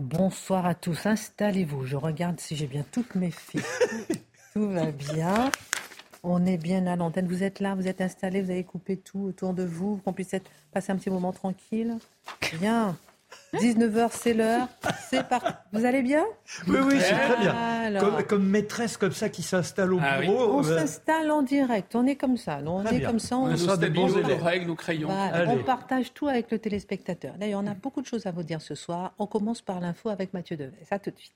Bonsoir à tous, installez-vous. Je regarde si j'ai bien toutes mes filles. tout va bien. On est bien à l'antenne. Vous êtes là, vous êtes installés, vous avez coupé tout autour de vous, qu'on puisse être, passer un petit moment tranquille. Bien. 19h, c'est l'heure. C'est parti. Vous allez bien? Oui, oui, c'est très bien. Comme, comme maîtresse comme ça qui s'installe au Ah oui. bureau. On euh, s'installe en direct. On est comme ça. non On Très est bien. comme ça. On On, est sera des bons élèves. règles, nos crayons. Voilà, Allez. on partage tout avec le téléspectateur. D'ailleurs, on a beaucoup de choses à vous dire ce soir. On commence par l'info avec Mathieu Deves. À tout de suite.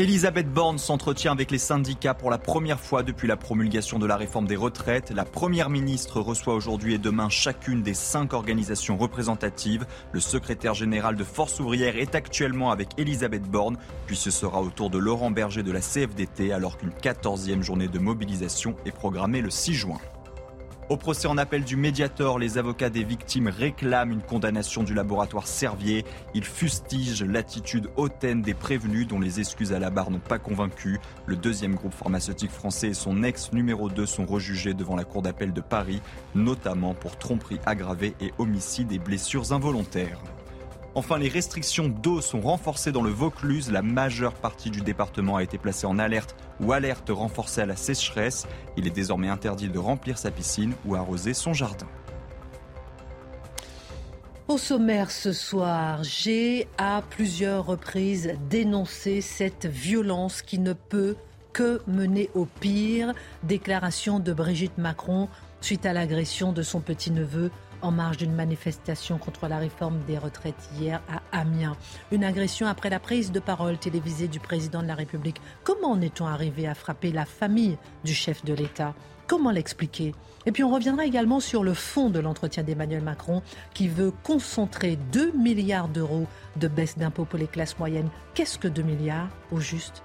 Elisabeth Borne s'entretient avec les syndicats pour la première fois depuis la promulgation de la réforme des retraites. La première ministre reçoit aujourd'hui et demain chacune des cinq organisations représentatives. Le secrétaire général de Force ouvrière est actuellement avec Elisabeth Borne, puis ce sera au tour de Laurent Berger de la CFDT alors qu'une 14e journée de mobilisation est programmée le 6 juin. Au procès en appel du Mediator, les avocats des victimes réclament une condamnation du laboratoire Servier. Ils fustigent l'attitude hautaine des prévenus dont les excuses à la barre n'ont pas convaincu. Le deuxième groupe pharmaceutique français et son ex numéro 2 sont rejugés devant la cour d'appel de Paris, notamment pour tromperie aggravée et homicide et blessures involontaires. Enfin, les restrictions d'eau sont renforcées dans le Vaucluse. La majeure partie du département a été placée en alerte ou alerte renforcée à la sécheresse. Il est désormais interdit de remplir sa piscine ou arroser son jardin. Au sommaire ce soir, j'ai à plusieurs reprises dénoncé cette violence qui ne peut que mener au pire. Déclaration de Brigitte Macron suite à l'agression de son petit-neveu en marge d'une manifestation contre la réforme des retraites hier à Amiens. Une agression après la prise de parole télévisée du président de la République. Comment en est-on arrivé à frapper la famille du chef de l'État? Comment l'expliquer? Et puis on reviendra également sur le fond de l'entretien d'Emmanuel Macron qui veut concentrer 2 milliards d'euros de baisse d'impôts pour les classes moyennes. Qu'est-ce que 2 milliards au juste?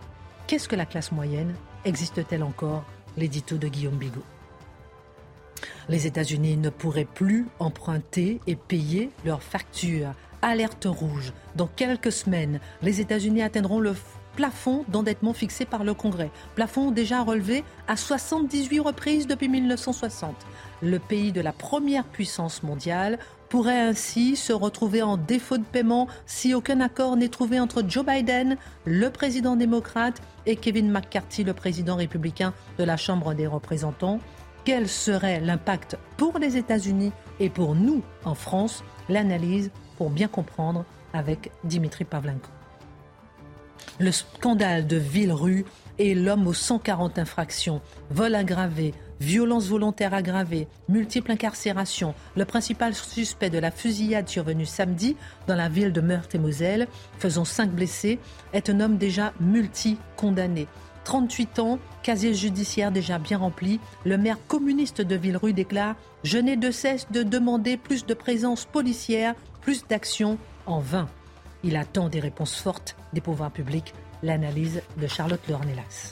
Qu'est-ce que la classe moyenne? Existe-t-elle encore? L'édito de Guillaume Bigot. Les États-Unis ne pourraient plus emprunter et payer leurs factures. Alerte rouge. Dans quelques semaines, les États-Unis atteindront le plafond d'endettement fixé par le Congrès. Plafond déjà relevé à 78 reprises depuis 1960. Le pays de la première puissance mondiale pourrait ainsi se retrouver en défaut de paiement si aucun accord n'est trouvé entre Joe Biden, le président démocrate, et Kevin McCarthy, le président républicain de la Chambre des représentants. Quel serait l'impact pour les États-Unis et pour nous en France L'analyse pour bien comprendre avec Dimitri Pavlenko. Le scandale de Villerue et l'homme aux 140 infractions, vol aggravé, violence volontaire aggravée, multiple incarcération, le principal suspect de la fusillade survenue samedi dans la ville de Meurthe-et-Moselle, faisant cinq blessés, est un homme déjà multi-condamné. 38 ans, casier judiciaire déjà bien rempli, le maire communiste de Villerue déclare Je n'ai de cesse de demander plus de présence policière, plus d'action en vain. Il attend des réponses fortes des pouvoirs publics. L'analyse de Charlotte Lornelas.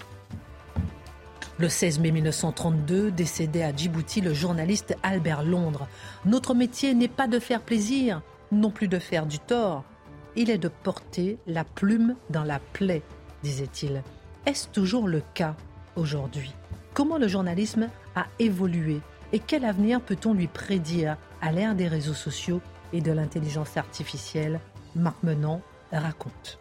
Le 16 mai 1932, décédé à Djibouti le journaliste Albert Londres. Notre métier n'est pas de faire plaisir, non plus de faire du tort. Il est de porter la plume dans la plaie, disait-il. Est-ce toujours le cas aujourd'hui? Comment le journalisme a évolué et quel avenir peut-on lui prédire à l'ère des réseaux sociaux et de l'intelligence artificielle? Marc Menant raconte.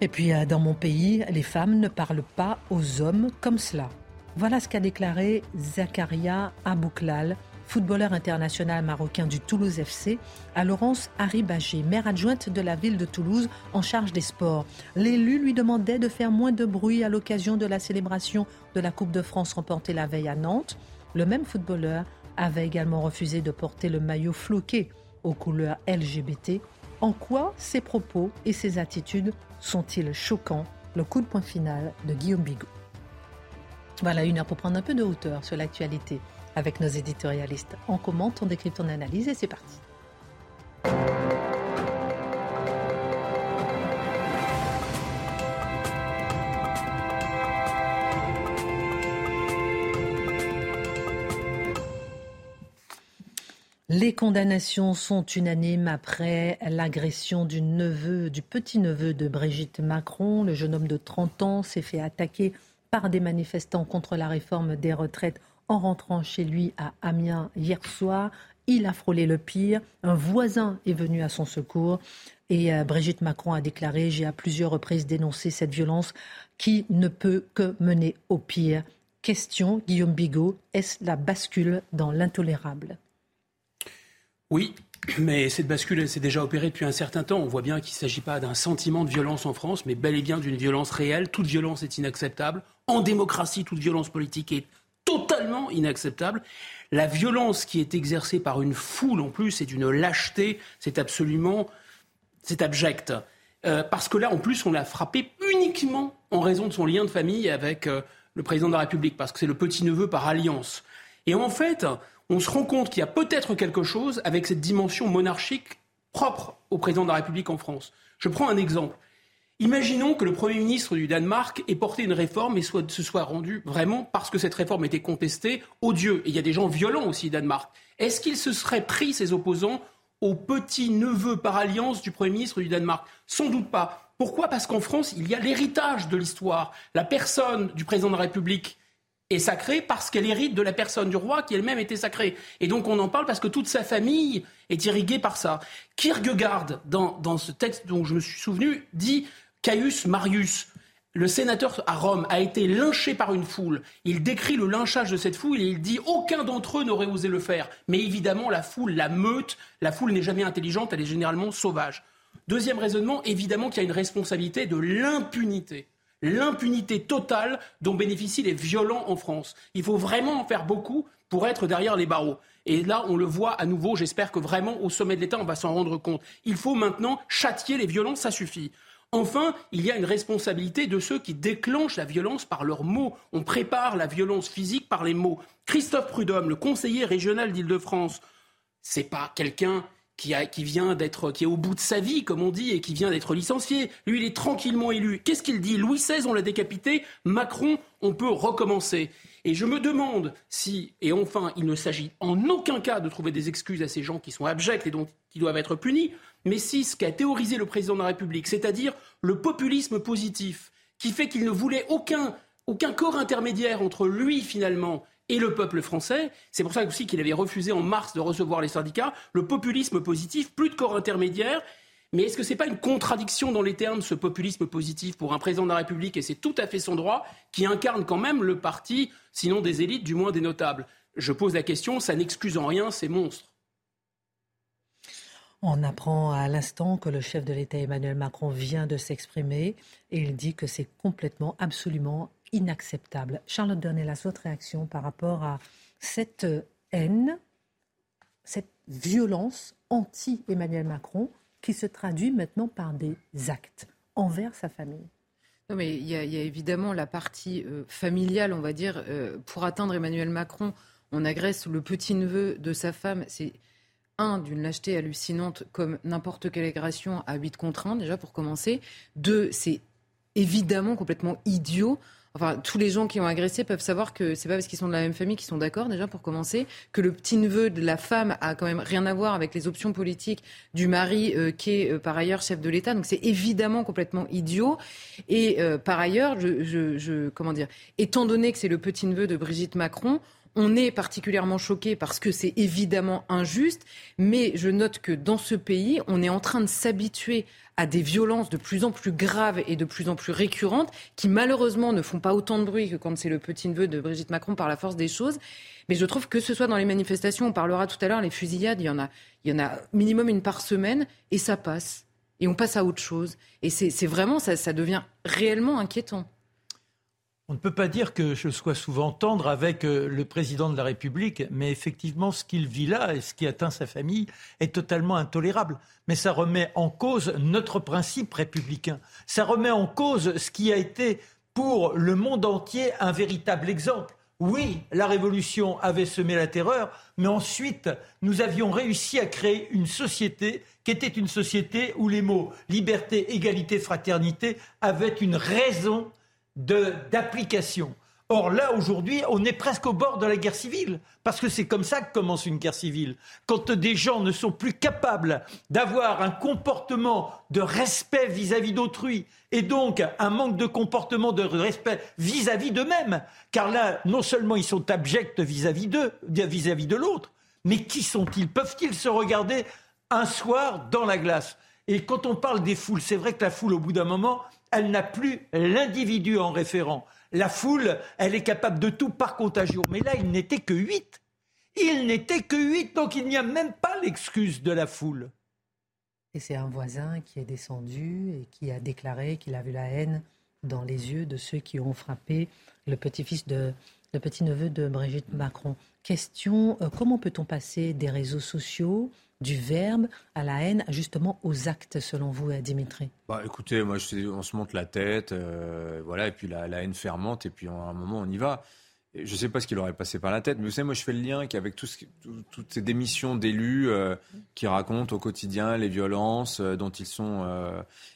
Et puis, euh, dans mon pays, les femmes ne parlent pas aux hommes comme cela. Voilà ce qu'a déclaré Zakaria Abouklal, footballeur international marocain du Toulouse FC, à Laurence Haribagé, maire adjointe de la ville de Toulouse en charge des sports. L'élu lui demandait de faire moins de bruit à l'occasion de la célébration de la Coupe de France remportée la veille à Nantes. Le même footballeur avait également refusé de porter le maillot floqué aux couleurs LGBT. En quoi ces propos et ces attitudes sont-ils choquants? Le coup de poing final de Guillaume Bigot. Voilà, une heure pour prendre un peu de hauteur sur l'actualité avec nos éditorialistes. On commente, on décrypte, on analyse et c'est parti. Les condamnations sont unanimes après l'agression du neveu, du petit-neveu de Brigitte Macron. Le jeune homme de 30 ans s'est fait attaquer par des manifestants contre la réforme des retraites en rentrant chez lui à Amiens hier soir. Il a frôlé le pire. Un voisin est venu à son secours. Et euh, Brigitte Macron a déclaré J'ai à plusieurs reprises dénoncé cette violence qui ne peut que mener au pire. Question, Guillaume Bigot, est-ce la bascule dans l'intolérable? Oui, mais cette bascule s'est déjà opérée depuis un certain temps. On voit bien qu'il ne s'agit pas d'un sentiment de violence en France, mais bel et bien d'une violence réelle. Toute violence est inacceptable. En démocratie, toute violence politique est totalement inacceptable. La violence qui est exercée par une foule, en plus, c'est d'une lâcheté. C'est absolument... C'est abject. Euh, parce que là, en plus, on l'a frappé uniquement en raison de son lien de famille avec euh, le président de la République, parce que c'est le petit-neveu par alliance. Et en fait, on se rend compte qu'il y a peut-être quelque chose avec cette dimension monarchique propre au président de la République en France. Je prends un exemple. Imaginons que le Premier ministre du Danemark ait porté une réforme et se soit rendu vraiment, parce que cette réforme était contestée, odieux. Et il y a des gens violents aussi au Danemark. Est-ce qu'il se serait pris ses opposants au petit-neveu par alliance du Premier ministre du Danemark? Sans doute pas. Pourquoi? Parce qu'en France, il y a l'héritage de l'histoire. La personne du président de la République est sacrée parce qu'elle hérite de la personne du roi qui elle-même était sacrée. Et donc on en parle parce que toute sa famille est irriguée par ça. Kierkegaard, dans, dans ce texte dont je me suis souvenu, dit Caius Marius. Le sénateur à Rome a été lynché par une foule. Il décrit le lynchage de cette foule et il dit aucun d'entre eux n'aurait osé le faire. Mais évidemment, la foule, la meute, la foule n'est jamais intelligente, elle est généralement sauvage. Deuxième raisonnement, évidemment qu'il y a une responsabilité de l'impunité l'impunité totale dont bénéficient les violents en France. Il faut vraiment en faire beaucoup pour être derrière les barreaux. Et là, on le voit à nouveau, j'espère que vraiment au sommet de l'État, on va s'en rendre compte. Il faut maintenant châtier les violences, ça suffit. Enfin, il y a une responsabilité de ceux qui déclenchent la violence par leurs mots. On prépare la violence physique par les mots. Christophe Prudhomme, le conseiller régional d'Île-de-France, c'est pas quelqu'un qui, vient d'être, qui est au bout de sa vie, comme on dit, et qui vient d'être licencié. Lui, il est tranquillement élu. Qu'est-ce qu'il dit? Louis XVI, on l'a décapité. Macron, on peut recommencer. Et je me demande si, et enfin, il ne s'agit en aucun cas de trouver des excuses à ces gens qui sont abjects et dont, qui doivent être punis, mais si ce qu'a théorisé le président de la République, c'est-à-dire le populisme positif, qui fait qu'il ne voulait aucun, aucun corps intermédiaire entre lui, finalement, et le peuple français. C'est pour ça aussi qu'il avait refusé en mars de recevoir les syndicats. Le populisme positif, plus de corps intermédiaires. Mais est-ce que ce n'est pas une contradiction dans les termes, ce populisme positif, pour un président de la République, et c'est tout à fait son droit, qui incarne quand même le parti, sinon des élites, du moins des notables? Je pose la question, ça n'excuse en rien ces monstres. On apprend à l'instant que le chef de l'État Emmanuel Macron vient de s'exprimer et il dit que c'est complètement, absolument inacceptable. Charlotte Dornelas, votre réaction par rapport à cette haine, cette violence anti-Emmanuel Macron qui se traduit maintenant par des actes envers sa famille? Non, mais il y, a, évidemment la partie euh, familiale, on va dire. Euh, pour atteindre Emmanuel Macron, on agresse le petit-neveu de sa femme. C'est un, d'une lâcheté hallucinante, comme n'importe quelle agression à 8 contre 1, déjà pour commencer. Deux, c'est évidemment complètement idiot Enfin, tous les gens qui ont agressé peuvent savoir que c'est pas parce qu'ils sont de la même famille qu'ils sont d'accord déjà pour commencer, que le petit neveu de la femme a quand même rien à voir avec les options politiques du mari euh, qui est euh, par ailleurs chef de l'État. Donc c'est évidemment complètement idiot. Et euh, par ailleurs, je, je, comment dire, étant donné que c'est le petit neveu de Brigitte Macron, on est particulièrement choqué parce que c'est évidemment injuste, mais je note que dans ce pays, on est en train de s'habituer à des violences de plus en plus graves et de plus en plus récurrentes, qui malheureusement ne font pas autant de bruit que quand c'est le petit-neveu de Brigitte Macron par la force des choses. Mais je trouve que ce soit dans les manifestations, on parlera tout à l'heure, les fusillades, il y en a, il y en a minimum une par semaine, et ça passe. Et on passe à autre chose. Et c'est vraiment, ça, ça devient réellement inquiétant. On ne peut pas dire que je sois souvent tendre avec euh, le président de la République, mais effectivement, ce qu'il vit là et ce qui atteint sa famille est totalement intolérable. Mais ça remet en cause notre principe républicain. Ça remet en cause ce qui a été pour le monde entier un véritable exemple. Oui, la révolution avait semé la terreur, mais ensuite, nous avions réussi à créer une société qui était une société où les mots liberté, égalité, fraternité avaient une raison d'application. Or là, aujourd'hui, on est presque au bord de la guerre civile, parce que c'est comme ça que commence une guerre civile. Quand des gens ne sont plus capables d'avoir un comportement de respect vis-à-vis d'autrui, et donc un manque de comportement de respect vis-à-vis d'eux-mêmes, car là, non seulement ils sont abjects vis-à-vis d'eux, vis-à-vis de l'autre, mais qui sont-ils? Peuvent-ils se regarder un soir dans la glace? Et quand on parle des foules, c'est vrai que la foule, au bout d'un moment, elle n'a plus l'individu en référent la foule, elle est capable de tout par contagion. Mais là, il n'était que huit. Il n'était que huit, donc il n'y a même pas l'excuse de la foule. Et c'est un voisin qui est descendu et qui a déclaré qu'il a vu la haine dans les yeux de ceux qui ont frappé le petit-fils de le petit-neveu de Brigitte Macron. Question euh, comment peut-on passer des réseaux sociaux du verbe à la haine, justement aux actes, selon vous, euh, Dimitri? Bah, Écoutez, moi, je on se monte la tête, euh, voilà, et puis la, haine fermente, et puis à un moment, on y va. Je ne sais pas ce qu'il aurait passé par la tête, mais vous savez, moi, je fais le lien avec tout toutes ces démissions d'élus euh, qui racontent au quotidien les violences dont ils sont.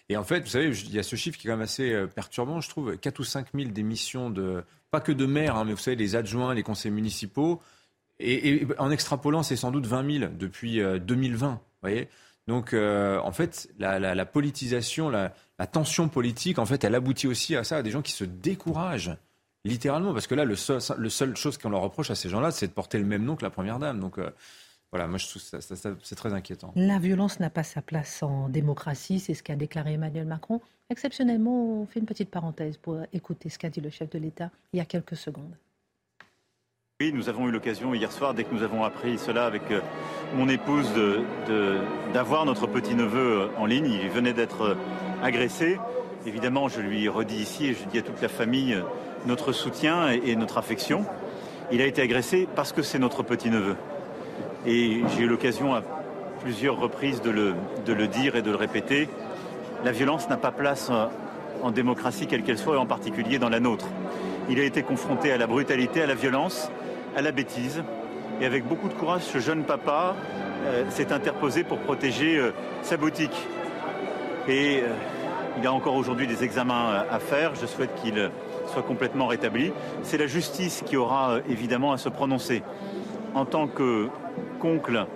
Et en fait, vous savez, il y a ce chiffre qui est quand même assez perturbant, je trouve. 4 ou 5 000 démissions de, pas que de maires, hein, mais vous savez, les adjoints, les conseils municipaux. Et, en extrapolant, c'est sans doute 20 000 depuis 2020. Euh, voyez Donc, euh, en fait, la, politisation, la, tension politique, en fait, elle aboutit aussi à ça, à des gens qui se découragent, littéralement. Parce que là, le seul, le seul chose qu'on leur reproche à ces gens-là, c'est de porter le même nom que la Première Dame. Donc, euh, voilà, moi, je trouve ça, c'est très inquiétant. La violence n'a pas sa place en démocratie, c'est ce qu'a déclaré Emmanuel Macron. Exceptionnellement, on fait une petite parenthèse pour écouter ce qu'a dit le chef de l'État il y a quelques secondes. Oui, nous avons eu l'occasion hier soir, dès que nous avons appris cela avec euh, mon épouse, d'avoir notre petit-neveu euh, en ligne. Il venait d'être agressé. Évidemment, je lui redis ici et je dis à toute la famille notre soutien et notre affection. Il a été agressé parce que c'est notre petit-neveu. Et j'ai eu l'occasion à plusieurs reprises de le, dire et de le répéter. La violence n'a pas place en démocratie quelle qu'elle soit et en particulier dans la nôtre. Il a été confronté à la brutalité, à la violence à la bêtise. Et avec beaucoup de courage, ce jeune papa euh, s'est interposé pour protéger euh, sa boutique. Et euh, il a encore aujourd'hui des examens à faire. Je souhaite qu'il soit complètement rétabli. C'est la justice qui aura évidemment à se prononcer. En tant que qu'oncle,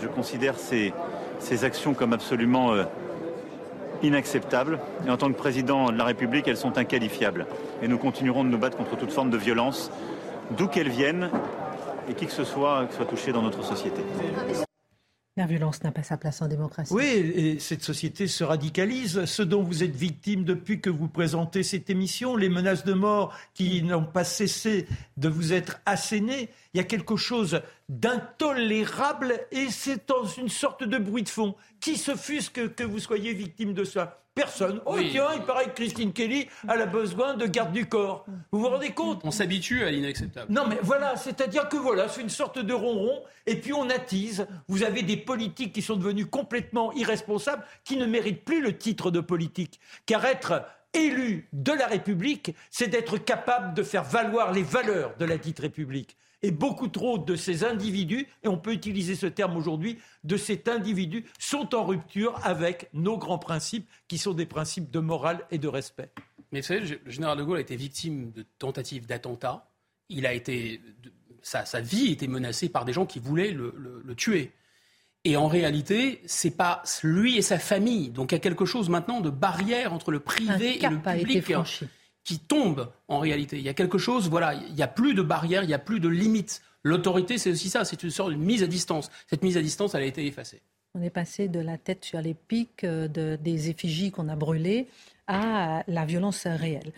je considère ces, actions comme absolument inacceptables. Et en tant que président de la République, elles sont inqualifiables. Et nous continuerons de nous battre contre toute forme de violence d'où qu'elles viennent et qui que ce soit soit touché dans notre société. La violence n'a pas sa place en démocratie. Oui, et cette société se radicalise. Ce dont vous êtes victime depuis que vous présentez cette émission, les menaces de mort qui n'ont pas cessé de vous être assénées, il y a quelque chose d'intolérable et c'est dans une sorte de bruit de fond. Qui se fusque que vous soyez victime de ça? Personne. Oh tiens, il paraît que Christine Kelly a besoin de garde du corps. Vous vous rendez compte? On s'habitue à l'inacceptable. Non mais voilà, c'est-à-dire que voilà, c'est une sorte de ronron et puis on attise. Vous avez des politiques qui sont devenus complètement irresponsables, qui ne méritent plus le titre de politique. Car être élu de la République, c'est d'être capable de faire valoir les valeurs de la dite République. Et beaucoup trop de ces individus, et on peut utiliser ce terme aujourd'hui, de cet individu sont en rupture avec nos grands principes, qui sont des principes de morale et de respect. Mais vous savez, le général de Gaulle a été victime de tentatives d'attentat. Il a été, sa, sa, vie a été menacée par des gens qui voulaient le, tuer. Et en réalité, c'est pas lui et sa famille. Donc il y a quelque chose maintenant de barrière entre le privé et le public qui tombe en réalité. Il y a quelque chose, voilà, il n'y a plus de barrière, il n'y a plus de limite. L'autorité, c'est aussi ça, c'est une sorte de mise à distance. Cette mise à distance, elle a été effacée. On est passé de la tête sur les pics euh, de, des effigies qu'on a brûlées à la violence réelle.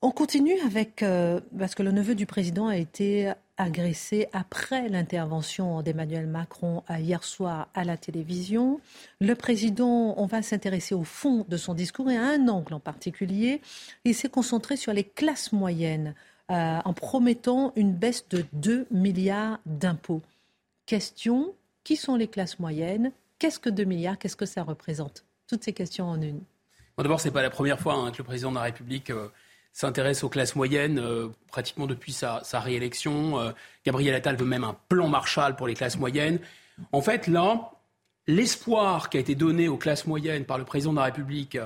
On continue avec, euh, parce que le neveu du président a été agressé après l'intervention d'Emmanuel Macron hier soir à la télévision. Le président, on va s'intéresser au fond de son discours et à un angle en particulier. Il s'est concentré sur les classes moyennes euh, en promettant une baisse de 2 milliards d'impôts. Question, qui sont les classes moyennes? Qu'est-ce que 2 milliards? Qu'est-ce que ça représente? Toutes ces questions en une. D'abord, ce n'est pas la première fois hein, que le président de la République... Euh, s'intéresse aux classes moyennes euh, pratiquement depuis sa, réélection. Euh, Gabriel Attal veut même un plan Marshall pour les classes moyennes. En fait, là, l'espoir qui a été donné aux classes moyennes par le président de la République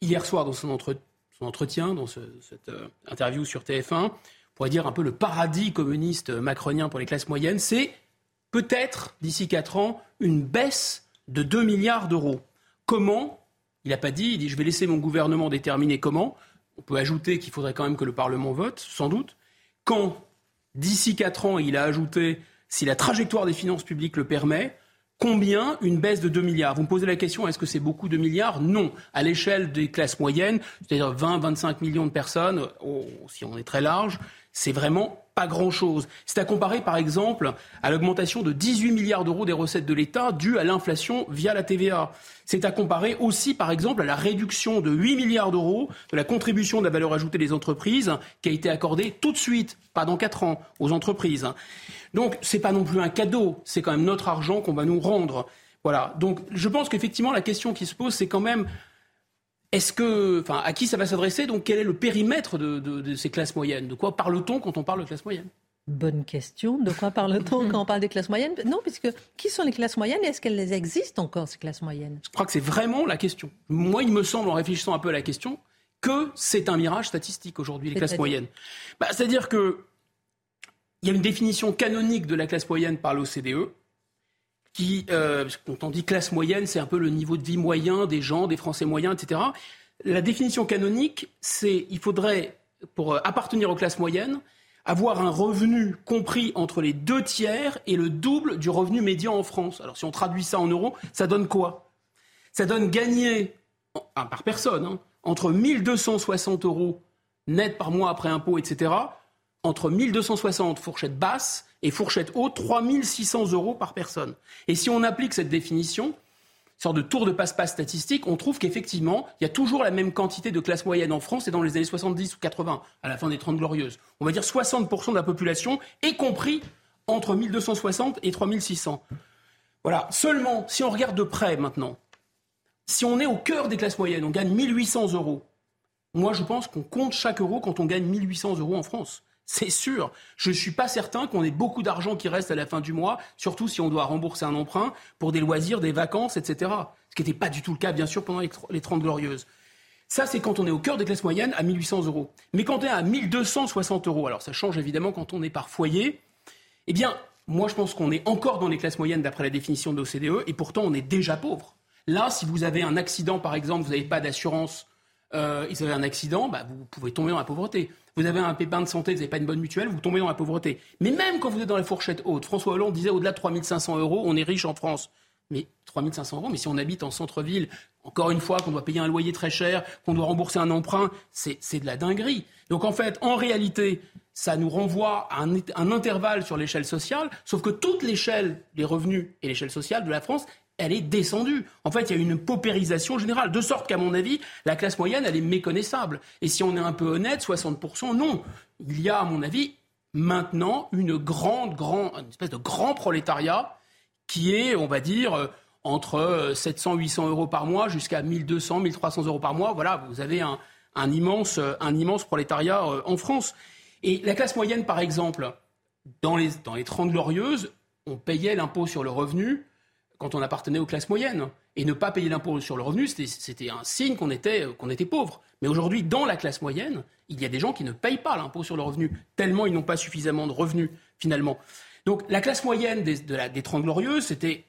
hier soir dans son, entretien, dans cette interview sur TF1, on pourrait dire un peu le paradis communiste macronien pour les classes moyennes, c'est peut-être, d'ici 4 ans, une baisse de 2 milliards d'euros. Comment? Il n'a pas dit, il dit je vais laisser mon gouvernement déterminer comment. On peut ajouter qu'il faudrait quand même que le Parlement vote, sans doute. Quand, d'ici 4 ans, il a ajouté, si la trajectoire des finances publiques le permet, Combien une baisse de 2 milliards? Vous me posez la question, est-ce que c'est beaucoup de milliards? Non. À l'échelle des classes moyennes, c'est-à-dire 20-25 millions de personnes, oh, si on est très large, c'est vraiment pas grand-chose. C'est à comparer par exemple à l'augmentation de 18 milliards d'euros des recettes de l'État dues à l'inflation via la TVA. C'est à comparer aussi par exemple à la réduction de 8 milliards d'euros de la contribution de la valeur ajoutée des entreprises qui a été accordée tout de suite, pas dans 4 ans, aux entreprises. Donc c'est pas non plus un cadeau, c'est quand même notre argent qu'on va nous rendre. Voilà. Donc je pense qu'effectivement la question qui se pose c'est quand même est-ce que, enfin, à qui ça va s'adresser? Donc, quel est le périmètre de, ces classes moyennes? De quoi parle-t-on quand on parle de classes moyennes? Bonne question. De quoi parle-t-on quand on parle des classes moyennes? Non, puisque qui sont les classes moyennes Est-ce qu'elles existent encore, ces classes moyennes? Je crois que c'est vraiment la question. Moi, il me semble, en réfléchissant un peu à la question, que c'est un mirage statistique aujourd'hui, les classes moyennes. Bah, c'est-à-dire que il y a une définition canonique de la classe moyenne par l'OCDE, qui, euh, quand on dit classe moyenne, c'est un peu le niveau de vie moyen des gens, des Français moyens, etc. La définition canonique, c'est il faudrait, pour euh, appartenir aux classes moyennes, avoir un revenu compris entre les deux tiers et le double du revenu médian en France. Alors si on traduit ça en euros, ça donne quoi? Ça donne gagner, par personne, hein, entre 1260 euros net par mois après impôt, etc., entre 1260 fourchettes basses et fourchette haute, 3600 euros par personne. Et si on applique cette définition, sorte de tour de passe-passe statistique, on trouve qu'effectivement, il y a toujours la même quantité de classe moyenne en France et dans les années 70 ou 80, à la fin des 30 glorieuses. On va dire 60% de la population, y compris entre 1260 et 3600. Voilà. Seulement, si on regarde de près maintenant, si on est au cœur des classes moyennes, on gagne 1800 euros. Moi, je pense qu'on compte chaque euro quand on gagne 1800 euros en France. C'est sûr. Je ne suis pas certain qu'on ait beaucoup d'argent qui reste à la fin du mois, surtout si on doit rembourser un emprunt pour des loisirs, des vacances, etc. Ce qui n'était pas du tout le cas, bien sûr, pendant les 30 glorieuses. Ça, c'est quand on est au cœur des classes moyennes à 1800 euros. Mais quand on est à 1260 euros, alors ça change évidemment quand on est par foyer, eh bien, moi, je pense qu'on est encore dans les classes moyennes d'après la définition de l'OCDE, et pourtant, on est déjà pauvre. Là, si vous avez un accident, par exemple, vous n'avez pas d'assurance, euh, vous avez un accident, bah, vous pouvez tomber dans la pauvreté vous avez un pépin de santé, vous n'avez pas une bonne mutuelle, vous tombez dans la pauvreté. Mais même quand vous êtes dans la fourchette haute, François Hollande disait au-delà de 3500 euros, on est riche en France. Mais 3500 euros, mais si on habite en centre-ville, encore une fois, qu'on doit payer un loyer très cher, qu'on doit rembourser un emprunt, c'est de la dinguerie. Donc en fait, en réalité, ça nous renvoie à un, un intervalle sur l'échelle sociale, sauf que toute l'échelle des revenus et l'échelle sociale de la France elle est descendue. En fait, il y a une paupérisation générale, de sorte qu'à mon avis, la classe moyenne, elle est méconnaissable. Et si on est un peu honnête, 60%, non. Il y a, à mon avis, maintenant une grande, une espèce de grand prolétariat qui est, on va dire, euh, entre 700, euh, 800 euros par mois jusqu'à 1200, 1300 euros par mois. Voilà, vous avez un, immense, euh, un immense prolétariat en France. Et la classe moyenne, par exemple, dans les, dans les 30 glorieuses, on payait l'impôt sur le revenu quand on appartenait aux classes moyennes. Et ne pas payer l'impôt sur le revenu, c'était un signe qu'on était, était pauvre. Mais aujourd'hui, dans la classe moyenne, il y a des gens qui ne payent pas l'impôt sur le revenu, tellement ils n'ont pas suffisamment de revenus, finalement. Donc la classe moyenne des, de la, des 30 glorieuses, c'était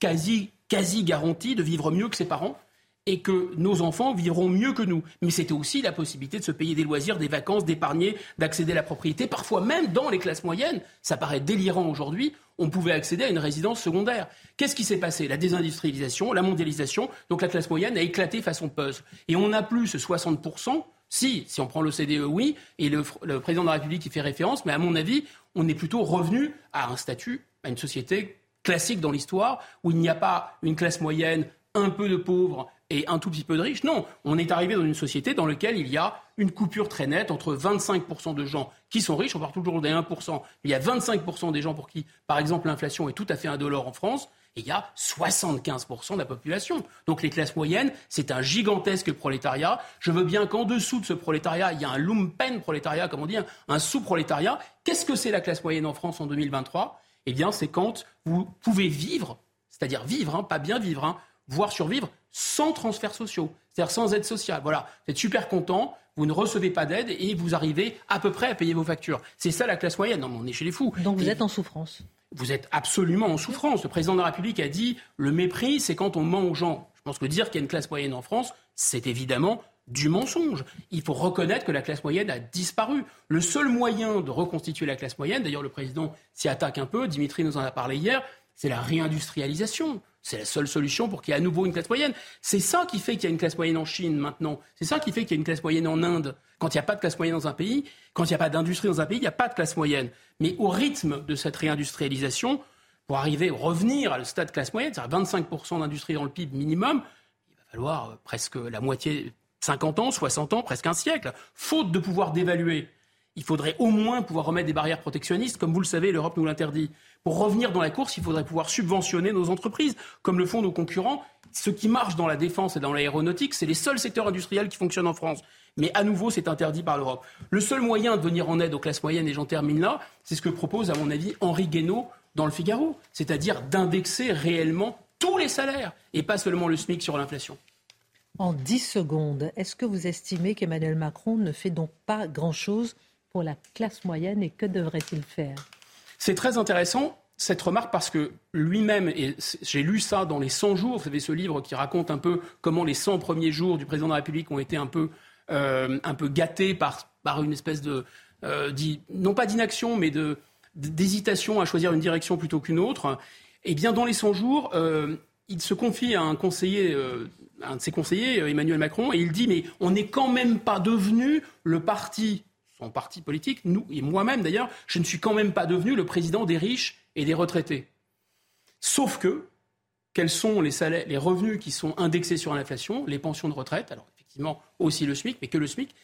quasi, quasi garantie de vivre mieux que ses parents et que nos enfants vivront mieux que nous. Mais c'était aussi la possibilité de se payer des loisirs, des vacances, d'épargner, d'accéder à la propriété. Parfois même dans les classes moyennes, ça paraît délirant aujourd'hui, on pouvait accéder à une résidence secondaire. Qu'est-ce qui s'est passé? La désindustrialisation, la mondialisation, donc la classe moyenne a éclaté façon puzzle. Et on n'a plus ce 60%, si, si on prend le CDE, oui, et le, le président de la République y fait référence, mais à mon avis, on est plutôt revenu à un statut, à une société classique dans l'histoire, où il n'y a pas une classe moyenne, un peu de pauvres et un tout petit peu de riches. Non, on est arrivé dans une société dans laquelle il y a une coupure très nette entre 25% de gens qui sont riches, on parle toujours des 1%, mais il y a 25% des gens pour qui, par exemple, l'inflation est tout à fait indolore en France, Et il y a 75% de la population. Donc les classes moyennes, c'est un gigantesque prolétariat. Je veux bien qu'en dessous de ce prolétariat, il y a un lumpen prolétariat, comme on dit, un sous-prolétariat. Qu'est-ce que c'est la classe moyenne en France en 2023 Eh bien, c'est quand vous pouvez vivre, c'est-à-dire vivre, hein, pas bien vivre, hein, voire survivre sans transferts sociaux, c'est-à-dire sans aide sociale. Voilà, vous êtes super content, vous ne recevez pas d'aide et vous arrivez à peu près à payer vos factures. C'est ça la classe moyenne. Non, on est chez les fous. Donc vous êtes en souffrance vous êtes absolument en souffrance. Le président de la République a dit le mépris, c'est quand on ment aux gens. Je pense que dire qu'il y a une classe moyenne en France, c'est évidemment du mensonge. Il faut reconnaître que la classe moyenne a disparu. Le seul moyen de reconstituer la classe moyenne, d'ailleurs le président s'y attaque un peu, Dimitri nous en a parlé hier, c'est la réindustrialisation. C'est la seule solution pour qu'il y ait à nouveau une classe moyenne. C'est ça qui fait qu'il y a une classe moyenne en Chine maintenant. C'est ça qui fait qu'il y a une classe moyenne en Inde. Quand il n'y a pas de classe moyenne dans un pays, quand il n'y a pas d'industrie dans un pays, il n'y a pas de classe moyenne. Mais au rythme de cette réindustrialisation, pour arriver, revenir à le stade classe moyenne, c'est-à-dire 25% d'industrie dans le PIB minimum, il va falloir euh, presque la moitié, 50 ans, 60 ans, presque un siècle. Faute de pouvoir d'évaluer, il faudrait au moins pouvoir remettre des barrières protectionnistes. Comme vous le savez, l'Europe nous l'interdit. Pour revenir dans la course, il faudrait pouvoir subventionner nos entreprises, comme le font nos concurrents. Ce qui marche dans la défense et dans l'aéronautique, c'est les seuls secteurs industriels qui fonctionnent en France. Mais à nouveau, c'est interdit par l'Europe. Le seul moyen de venir en aide aux classes moyennes, et j'en termine là, c'est ce que propose, à mon avis, Henri Guénaud dans le Figaro, c'est-à-dire d'indexer réellement tous les salaires et pas seulement le SMIC sur l'inflation. En 10 secondes, est-ce que vous estimez qu'Emmanuel Macron ne fait donc pas grand-chose pour la classe moyenne et que devrait-il faire? C'est très intéressant cette remarque parce que lui-même, et j'ai lu ça dans les 100 jours, vous savez ce livre qui raconte un peu comment les 100 premiers jours du président de la République ont été un peu, euh, un peu gâtés par, par une espèce de, euh, non pas d'inaction, mais de, d'hésitation à choisir une direction plutôt qu'une autre. Eh bien dans les 100 jours, euh, il se confie à un conseiller, un de ses conseillers, Emmanuel Macron, et il dit mais on n'est quand même pas devenu le parti son parti politique, nous et moi-même d'ailleurs, je ne suis quand même pas devenu le président des riches et des retraités. Sauf que, quels sont les, salaires, les revenus qui sont indexés sur l'inflation Les pensions de retraite, alors effectivement aussi le SMIC, mais que le SMIC.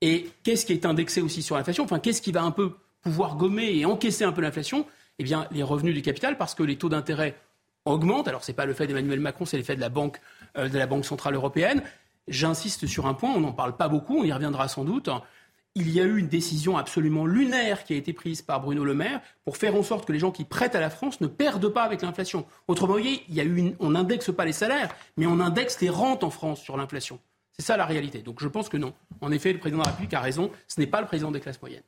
Et qu'est-ce qui est indexé aussi sur l'inflation Enfin, qu'est-ce qui va un peu pouvoir gommer et encaisser un peu l'inflation Eh bien, les revenus du capital, parce que les taux d'intérêt augmentent. Alors, ce n'est pas le fait d'Emmanuel Macron, c'est l'effet de la Banque, euh, de la Banque Centrale Européenne. J'insiste sur un point, on n'en parle pas beaucoup, on y reviendra sans doute il y a eu une décision absolument lunaire qui a été prise par Bruno Le Maire pour faire en sorte que les gens qui prêtent à la France ne perdent pas avec l'inflation. Autrement dit, il y a eu on n'indexe pas les salaires, mais on indexe les rentes en France sur l'inflation. C'est ça la réalité. Donc je pense que non. En effet, le président de la République a raison. Ce n'est pas le président des classes moyennes.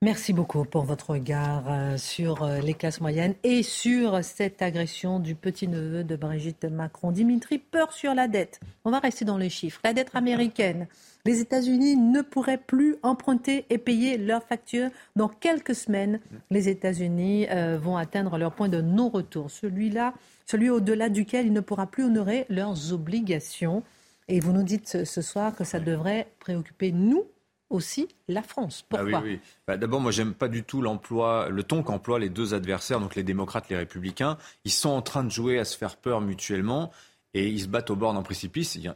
Merci beaucoup pour votre regard euh, sur euh, les classes moyennes et sur cette agression du petit-neveu de Brigitte Macron. Dimitri, peur sur la dette. On va rester dans les chiffres. La dette américaine. Les États-Unis ne pourraient plus emprunter et payer leurs factures. Dans quelques semaines, les États-Unis euh, vont atteindre leur point de non-retour. Celui-là, celui au-delà duquel ils ne pourront plus honorer leurs obligations. Et vous nous dites ce soir que ça devrait préoccuper nous, aussi la France. Ah Pourquoi oui, oui. Bah, D'abord, moi, j'aime pas du tout l'emploi, le ton qu'emploient les deux adversaires, donc les démocrates, les républicains. Ils sont en train de jouer à se faire peur mutuellement et ils se battent au bord d'un précipice. Il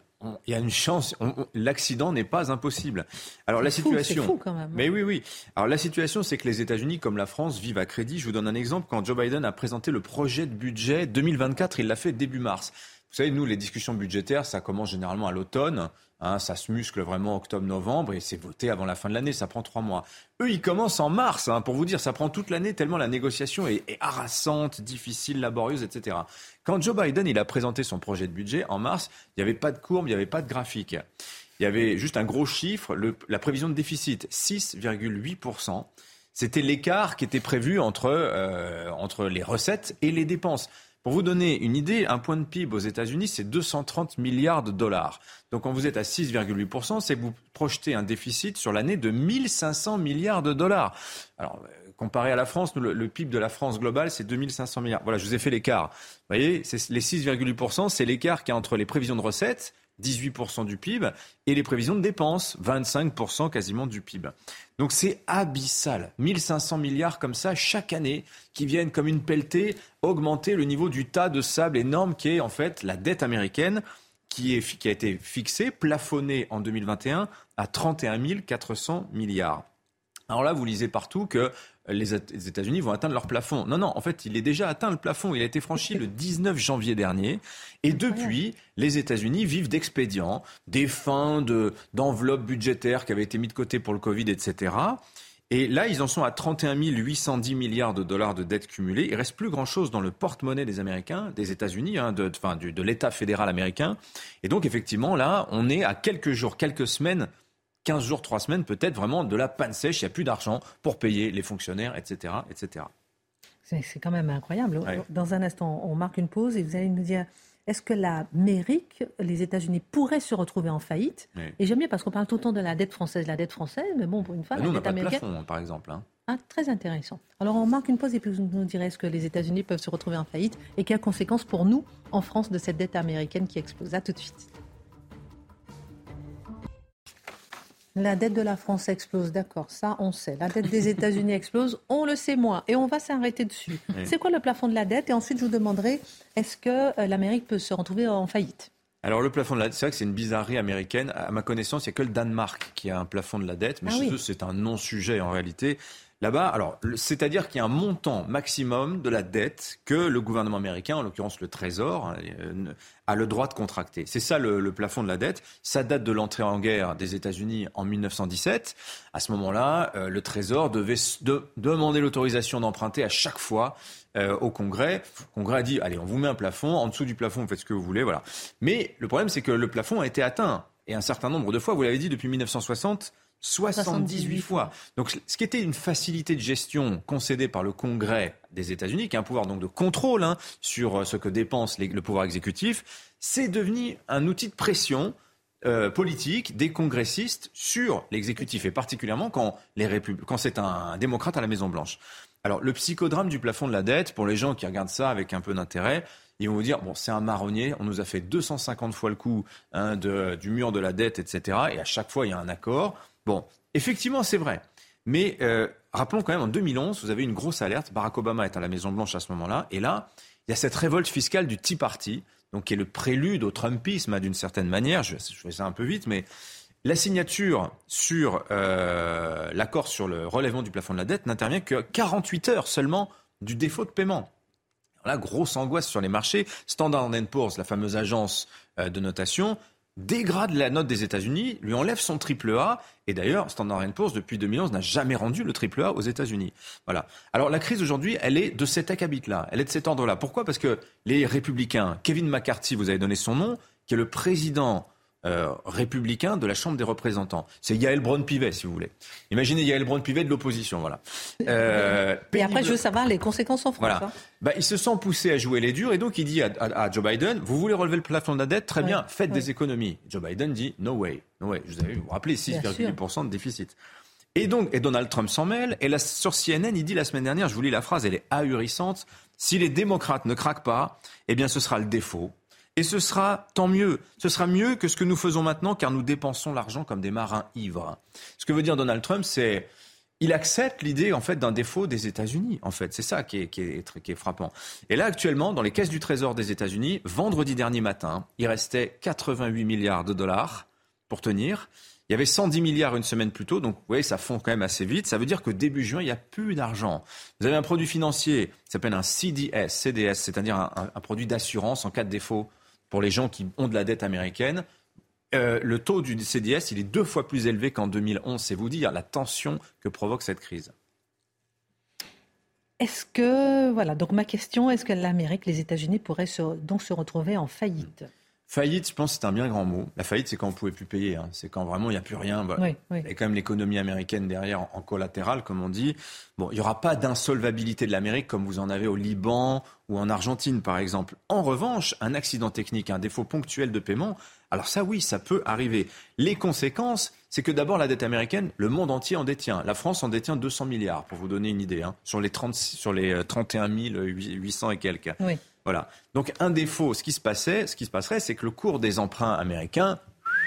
y a, une chance. L'accident n'est pas impossible. Alors la situation. Fou quand même. Mais oui, oui. Alors la situation, c'est que les États-Unis, comme la France, vivent à crédit. Je vous donne un exemple. Quand Joe Biden a présenté le projet de budget 2024, il l'a fait début mars. Vous savez, nous, les discussions budgétaires, ça commence généralement à l'automne. Hein, ça se muscle vraiment octobre-novembre et c'est voté avant la fin de l'année, ça prend trois mois. Eux, ils commencent en mars, hein, pour vous dire, ça prend toute l'année tellement la négociation est, harassante, difficile, laborieuse, etc. Quand Joe Biden il a présenté son projet de budget en mars, il n'y avait pas de courbe, il n'y avait pas de graphique. Il y avait juste un gros chiffre, la prévision de déficit, 6,8%. C'était l'écart qui était prévu entre, euh, entre les recettes et les dépenses. Pour vous donner une idée, un point de PIB aux États-Unis, c'est 230 milliards de dollars. Donc quand vous êtes à 6,8%, c'est que vous projetez un déficit sur l'année de 1500 milliards de dollars. Alors, comparé à la France, le, PIB de la France globale, c'est 2500 milliards. Voilà, je vous ai fait l'écart. Vous voyez, les 6,8%, c'est l'écart qu'il y a entre les prévisions de recettes 18% du PIB, et les prévisions de dépenses, 25% quasiment du PIB. Donc c'est abyssal. 1500 milliards comme ça chaque année qui viennent comme une pelletée augmenter le niveau du tas de sable énorme qui est en fait la dette américaine qui, est, qui a été fixée, plafonnée en 2021 à 31 400 milliards. Alors là, vous lisez partout que les États-Unis vont atteindre leur plafond. Non, non, en fait, il est déjà atteint le plafond. Il a été franchi le 19 janvier dernier. Et depuis, les États-Unis vivent d'expédients, des fins d'enveloppes budgétaires qui avaient été mis de côté pour le Covid, etc. Et là, ils en sont à 31 810 milliards de dollars de dettes cumulées. Il reste plus grand-chose dans le porte-monnaie des Américains, des États-Unis, hein, de, enfin, de l'État fédéral américain. Et donc, effectivement, là, on est à quelques jours, quelques semaines 15 jours, 3 semaines, peut-être vraiment de la panne sèche, il n'y a plus d'argent pour payer les fonctionnaires, etc. etc. C'est quand même incroyable. Dans un instant, on marque une pause et vous allez nous dire est-ce que l'Amérique, les États-Unis pourraient se retrouver en faillite? Et j'aime bien parce qu'on parle tout le temps de la dette française, la dette française, mais bon, pour une fois, bah, la nous, dette américaine. Plafond, par exemple. Hein. Ah, très intéressant. Alors on marque une pause et puis vous nous direz est-ce que les États-Unis peuvent se retrouver en faillite et quelles conséquences pour nous en France de cette dette américaine qui explose? À tout de suite. La dette de la France explose, d'accord, ça on sait. La dette des États-Unis explose, on le sait moins. Et on va s'arrêter dessus. C'est quoi le plafond de la dette? Et ensuite, je vous demanderai, est-ce que euh, l'Amérique peut se retrouver en faillite? Alors le plafond de la dette, c'est vrai que c'est une bizarrerie américaine. À ma connaissance, il n'y a que le Danemark qui a un plafond de la dette, mais ah chez eux, c'est un non-sujet en réalité. Là-bas, alors, c'est-à-dire qu'il y a un montant maximum de la dette que le gouvernement américain, en l'occurrence le Trésor, euh, a le droit de contracter. C'est ça le, plafond de la dette. Ça date de l'entrée en guerre des États-Unis en 1917. À ce moment-là, euh, le Trésor devait demander l'autorisation d'emprunter à chaque fois euh, au Congrès. Le Congrès a dit allez, on vous met un plafond. En dessous du plafond, vous faites ce que vous voulez, voilà. Mais le problème, c'est que le plafond a été atteint et un certain nombre de fois. Vous l'avez dit depuis 1960. 78 fois. Donc, ce qui était une facilité de gestion concédée par le Congrès des États-Unis, qui a un pouvoir donc de contrôle hein, sur euh, ce que dépense le pouvoir exécutif, c'est devenu un outil de pression euh, politique des congressistes sur l'exécutif, et particulièrement quand, les quand c'est un, démocrate à la Maison Blanche. Alors, le psychodrame du plafond de la dette, pour les gens qui regardent ça avec un peu d'intérêt, ils vont vous dire bon, c'est un marronnier, on nous a fait 250 fois le coup hein, de, du mur de la dette, etc. Et à chaque fois, il y a un accord. Bon, effectivement, c'est vrai. Mais euh, rappelons quand même, en 2011, vous avez une grosse alerte. Barack Obama est à la Maison-Blanche à ce moment-là. Et là, il y a cette révolte fiscale du Tea Party, donc qui est le prélude au Trumpisme, hein, d'une certaine manière. Je, je, fais ça un peu vite, mais la signature sur euh, l'accord sur le relèvement du plafond de la dette n'intervient que 48 heures seulement du défaut de paiement. Alors là, grosse angoisse sur les marchés. Standard Poor's, la fameuse agence euh, de notation, dégrade la note des États-Unis, lui enlève son triple A. Et d'ailleurs, Standard Poor's, depuis 2011, n'a jamais rendu le triple A aux États-Unis. Voilà. Alors la crise aujourd'hui, elle est de cet acabit-là. Elle est de cet ordre-là. Pourquoi? Parce que les républicains, Kevin McCarthy, vous avez donné son nom, qui est le président euh, républicain de la Chambre des représentants. C'est Yael Braun-Pivet, si vous voulez. Imaginez Yael Braun-Pivet de l'opposition, voilà. Euh, et après, je veux savoir les conséquences en France. Voilà. Hein. Bah, il se sent poussé à jouer les durs et donc il dit à, Joe Biden, vous voulez relever le plafond de la dette, très bien, faites des économies. Joe Biden dit, no way, no way. Vous avez vous, vous rappelez 6,8% de déficit. Et donc, et Donald Trump s'en mêle. Et là, sur CNN, il dit la semaine dernière, je vous lis la phrase, elle est ahurissante. Si les démocrates ne craquent pas, eh bien, ce sera le défaut et ce sera tant mieux. Ce sera mieux que ce que nous faisons maintenant, car nous dépensons l'argent comme des marins ivres. Ce que veut dire Donald Trump, c'est il accepte l'idée en fait d'un défaut des États-Unis. En fait, c'est ça qui est, qui, est, frappant. Et là, actuellement, dans les caisses du Trésor des États-Unis, vendredi dernier matin, il restait 88 milliards de dollars pour tenir. Il y avait 110 milliards une semaine plus tôt, donc vous voyez, ça fond quand même assez vite. Ça veut dire que début juin, il n'y a plus d'argent. Vous avez un produit financier qui s'appelle un CDS, CDS, c'est-à-dire un produit d'assurance en cas de défaut pour les gens qui ont de la dette américaine. Euh, le taux du CDS, est deux fois plus élevé qu'en 2011. C'est vous dire la tension que provoque cette crise. Est-ce que, voilà, donc ma question, est-ce que l'Amérique, les États-Unis pourraient donc se retrouver en faillite? Faillite, je pense, c'est un bien grand mot. La faillite, c'est quand on ne pouvait plus payer. Hein. C'est quand vraiment il n'y a plus rien. Bah, oui, Il y a quand même l'économie américaine derrière en, collatéral, comme on dit. Bon, il n'y aura pas d'insolvabilité de l'Amérique comme vous en avez au Liban ou en Argentine, par exemple. En revanche, un accident technique, un défaut ponctuel de paiement, alors ça, oui, ça peut arriver. Les conséquences, c'est que d'abord, la dette américaine, le monde entier en détient. La France en détient 200 milliards, pour vous donner une idée, hein, sur, les 30, sur les 31 800 et quelques. Oui. Voilà. Donc un défaut, ce qui se passait, ce qui se passerait, c'est que le cours des emprunts américains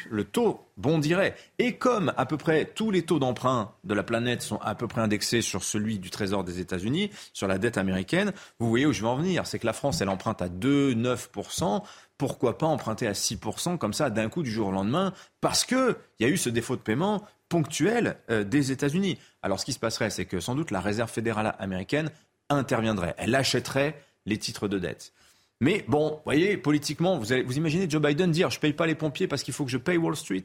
le taux bondirait. Et comme à peu près tous les taux d'emprunt de la planète sont à peu près indexés sur celui du Trésor des États-Unis, sur la dette américaine, vous voyez où je veux en venir. C'est que la France, elle emprunte à 2,9%. Pourquoi pas emprunter à 6% comme ça d'un coup du jour au lendemain? Parce qu'il y a eu ce défaut de paiement ponctuel euh, des États-Unis. Alors ce qui se passerait, c'est que sans doute la Réserve fédérale américaine interviendrait. Elle achèterait les titres de dette. Mais bon, vous voyez, politiquement, vous, vous imaginez Joe Biden dire je paye pas les pompiers parce qu'il faut que je paye Wall Street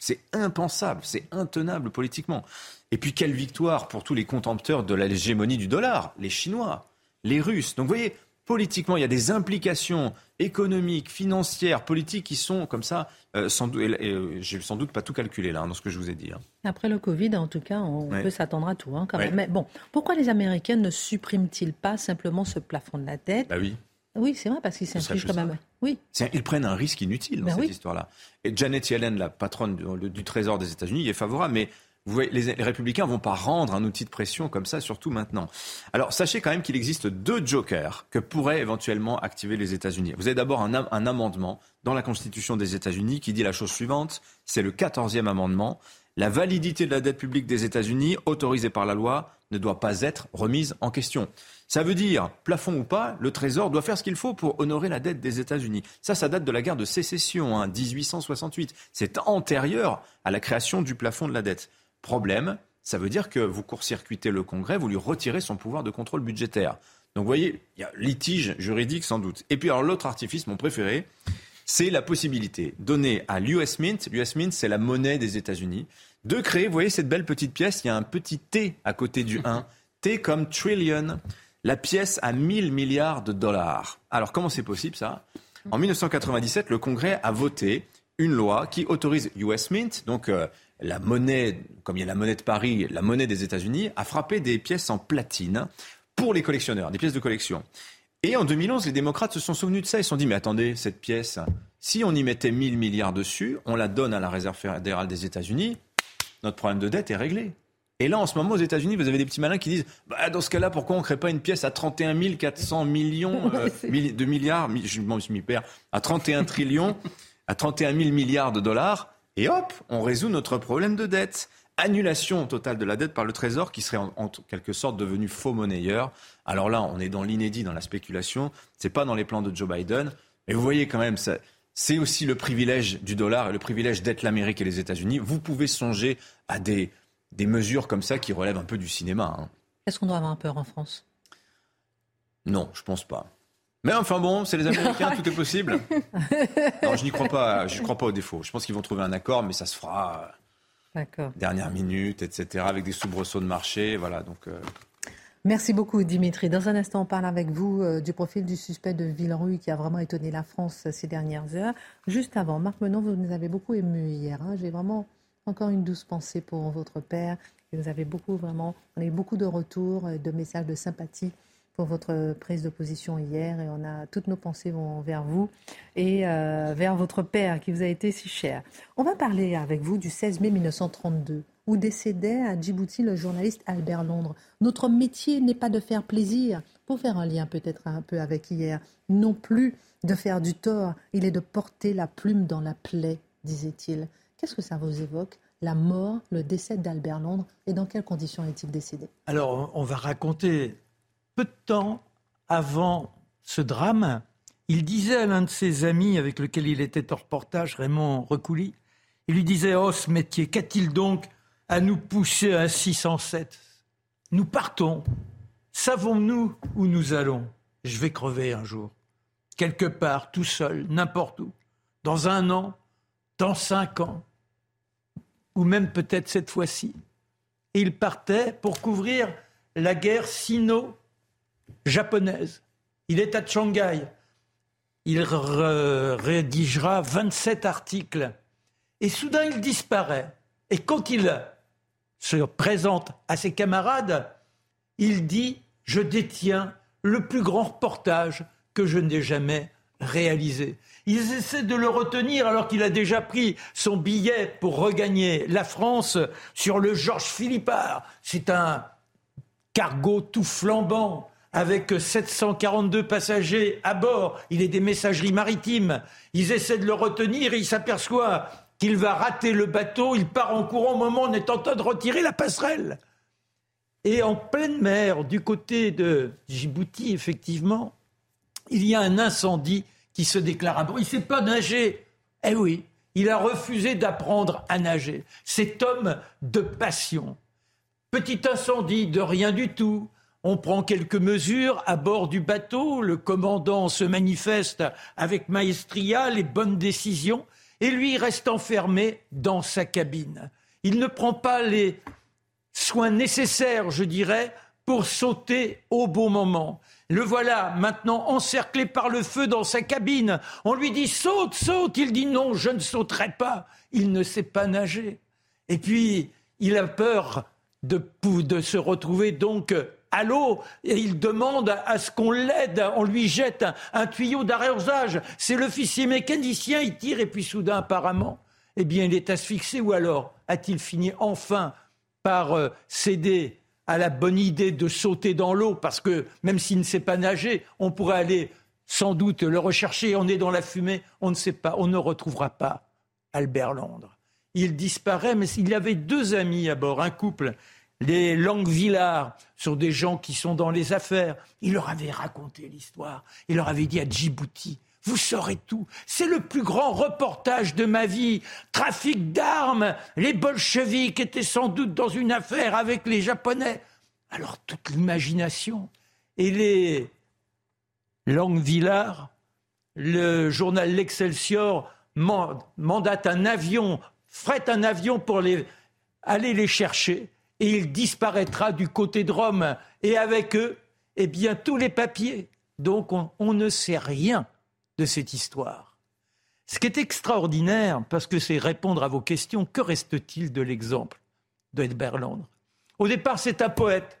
C'est impensable, c'est intenable politiquement. Et puis quelle victoire pour tous les contempteurs de l'hégémonie du dollar, les Chinois, les Russes. Donc vous voyez, politiquement, il y a des implications économiques, financières, politiques qui sont comme ça. Euh, sans doute, euh, j'ai sans doute pas tout calculé là dans ce que je vous ai dit. Hein. Après le Covid, en tout cas, on peut s'attendre à tout. Hein, quand même. Mais bon, pourquoi les Américains ne suppriment-ils pas simplement ce plafond de la dette? Bah oui. Oui, c'est vrai, parce qu'ils s'infligent quand même. Oui. Ils prennent un risque inutile dans ben cette histoire-là. Et Janet Yellen, la patronne du, Trésor des États-Unis, est favorable, mais vous voyez, les, républicains ne vont pas rendre un outil de pression comme ça, surtout maintenant. Alors, sachez quand même qu'il existe deux jokers que pourraient éventuellement activer les États-Unis. Vous avez d'abord un, un, amendement dans la Constitution des États-Unis qui dit la chose suivante, c'est le 14e amendement. La validité de la dette publique des États-Unis, autorisée par la loi, ne doit pas être remise en question. Ça veut dire, plafond ou pas, le Trésor doit faire ce qu'il faut pour honorer la dette des États-Unis. Ça, ça date de la guerre de sécession, hein, 1868. C'est antérieur à la création du plafond de la dette. Problème, ça veut dire que vous court-circuitez le Congrès, vous lui retirez son pouvoir de contrôle budgétaire. Donc vous voyez, il y a litige juridique sans doute. Et puis alors l'autre artifice, mon préféré, c'est la possibilité donnée à l'US Mint, l'US Mint c'est la monnaie des États-Unis, de créer, vous voyez cette belle petite pièce, il y a un petit T à côté du 1, T comme trillion la pièce à 1000 milliards de dollars. Alors comment c'est possible ça? En 1997, le Congrès a voté une loi qui autorise US Mint, donc euh, la monnaie, comme il y a la monnaie de Paris, la monnaie des États-Unis, à frapper des pièces en platine pour les collectionneurs, des pièces de collection. Et en 2011, les démocrates se sont souvenus de ça. Ils se sont dit, mais attendez, cette pièce, si on y mettait 1000 milliards dessus, on la donne à la Réserve fédérale des États-Unis, notre problème de dette est réglé. Et là, en ce moment, aux États-Unis, vous avez des petits malins qui disent bah, dans ce cas-là, pourquoi on ne crée pas une pièce à 31 400 millions euh, de milliards Je m'y perds. À 31 trillions, à 31 000 milliards de dollars. Et hop, on résout notre problème de dette. Annulation totale de la dette par le Trésor qui serait en, quelque sorte devenu faux monnayeur. Alors là, on est dans l'inédit, dans la spéculation. C'est pas dans les plans de Joe Biden. Mais vous voyez quand même, c'est aussi le privilège du dollar et le privilège d'être l'Amérique et les États-Unis. Vous pouvez songer à des des mesures comme ça qui relèvent un peu du cinéma. Hein. Est-ce qu'on doit avoir peur en France? Non, je pense pas. Mais enfin bon, c'est les Américains, tout est possible. Non, je n'y crois pas. Je crois pas au défaut. Je pense qu'ils vont trouver un accord, mais ça se fera. D'accord. Dernière minute, etc. Avec des soubresauts de marché, voilà. Donc. Euh. Merci beaucoup Dimitri. Dans un instant, on parle avec vous euh, du profil du suspect de Villerue qui a vraiment étonné la France ces dernières heures. Juste avant, Marc Menon, vous nous avez beaucoup ému hier. Hein. J'ai vraiment encore une douce pensée pour votre père. Et vous avez beaucoup, vraiment, on a eu beaucoup de retours, de messages de sympathie pour votre prise de position hier. Et on a toutes nos pensées vont vers vous et euh, vers votre père qui vous a été si cher. On va parler avec vous du 16 mai 1932 où décédait à Djibouti le journaliste Albert Londres. Notre métier n'est pas de faire plaisir, pour faire un lien peut-être un peu avec hier, non plus de faire du tort, il est de porter la plume dans la plaie, disait-il. Qu'est-ce que ça vous évoque la mort, le décès d'Albert Londres et dans quelles conditions est-il décédé? Alors, on va raconter peu de temps avant ce drame, il disait à l'un de ses amis avec lequel il était en reportage, Raymond Recouly, il lui disait Oh, ce métier, qu'a-t-il donc à nous pousser à 607 Nous partons. Savons-nous où nous allons? Je vais crever un jour. Quelque part, tout seul, n'importe où. Dans un an, dans cinq ans, ou même peut-être cette fois-ci. Et il partait pour couvrir la guerre sino-japonaise. Il est à Shanghai. Il rédigera 27 articles. Et soudain, il disparaît. Et quand il se présente à ses camarades, il dit Je détiens le plus grand reportage que je n'ai jamais réalisé. Ils essaient de le retenir alors qu'il a déjà pris son billet pour regagner la France sur le Georges Philippard. C'est un cargo tout flambant avec 742 passagers à bord. Il est des messageries maritimes. Ils essaient de le retenir et il s'aperçoit qu'il va rater le bateau, il part en courant au moment où on est en train de retirer la passerelle. Et en pleine mer, du côté de Djibouti, effectivement, il y a un incendie qui se déclare à bord. Il ne sait pas nager. Eh oui, il a refusé d'apprendre à nager. Cet homme de passion. Petit incendie de rien du tout. On prend quelques mesures à bord du bateau. Le commandant se manifeste avec maestria, les bonnes décisions. Et lui reste enfermé dans sa cabine. Il ne prend pas les soins nécessaires, je dirais, pour sauter au bon moment. Le voilà maintenant encerclé par le feu dans sa cabine. On lui dit saute, saute. Il dit non, je ne sauterai pas. Il ne sait pas nager. Et puis, il a peur de, de se retrouver donc et il demande à ce qu'on l'aide. On lui jette un, tuyau d'arrosage. C'est l'officier mécanicien, il tire et puis soudain, apparemment, eh bien, il est asphyxié ou alors a-t-il fini enfin par euh, céder à la bonne idée de sauter dans l'eau? Parce que même s'il ne sait pas nager, on pourrait aller sans doute le rechercher. On est dans la fumée, on ne sait pas, on ne retrouvera pas Albert Londres. Il disparaît, mais il avait deux amis à bord, un couple, les Langvillard, sur des gens qui sont dans les affaires. Il leur avait raconté l'histoire. Il leur avait dit à Djibouti, vous saurez tout. C'est le plus grand reportage de ma vie. Trafic d'armes. Les bolcheviks étaient sans doute dans une affaire avec les Japonais. Alors toute l'imagination. Et les Langvillard, le journal L'Excelsior mandate un avion, frette un avion pour les, aller les chercher. Et il disparaîtra du côté de Rome. Et avec eux, eh bien, tous les papiers. Donc on ne sait rien de cette histoire. Ce qui est extraordinaire, parce que c'est répondre à vos questions, que reste-t-il de l'exemple de Londres Au départ, c'est un poète,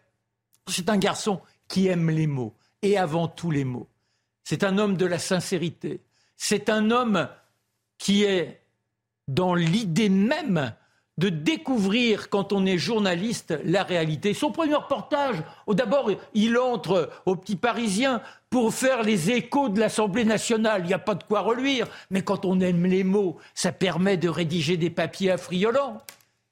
c'est un garçon qui aime les mots, et avant tout les mots. C'est un homme de la sincérité, c'est un homme qui est dans l'idée même de découvrir, quand on est journaliste, la réalité. Son premier reportage, d'abord, il entre au Petit Parisien pour faire les échos de l'Assemblée nationale. Il n'y a pas de quoi reluire, mais quand on aime les mots, ça permet de rédiger des papiers affriolants.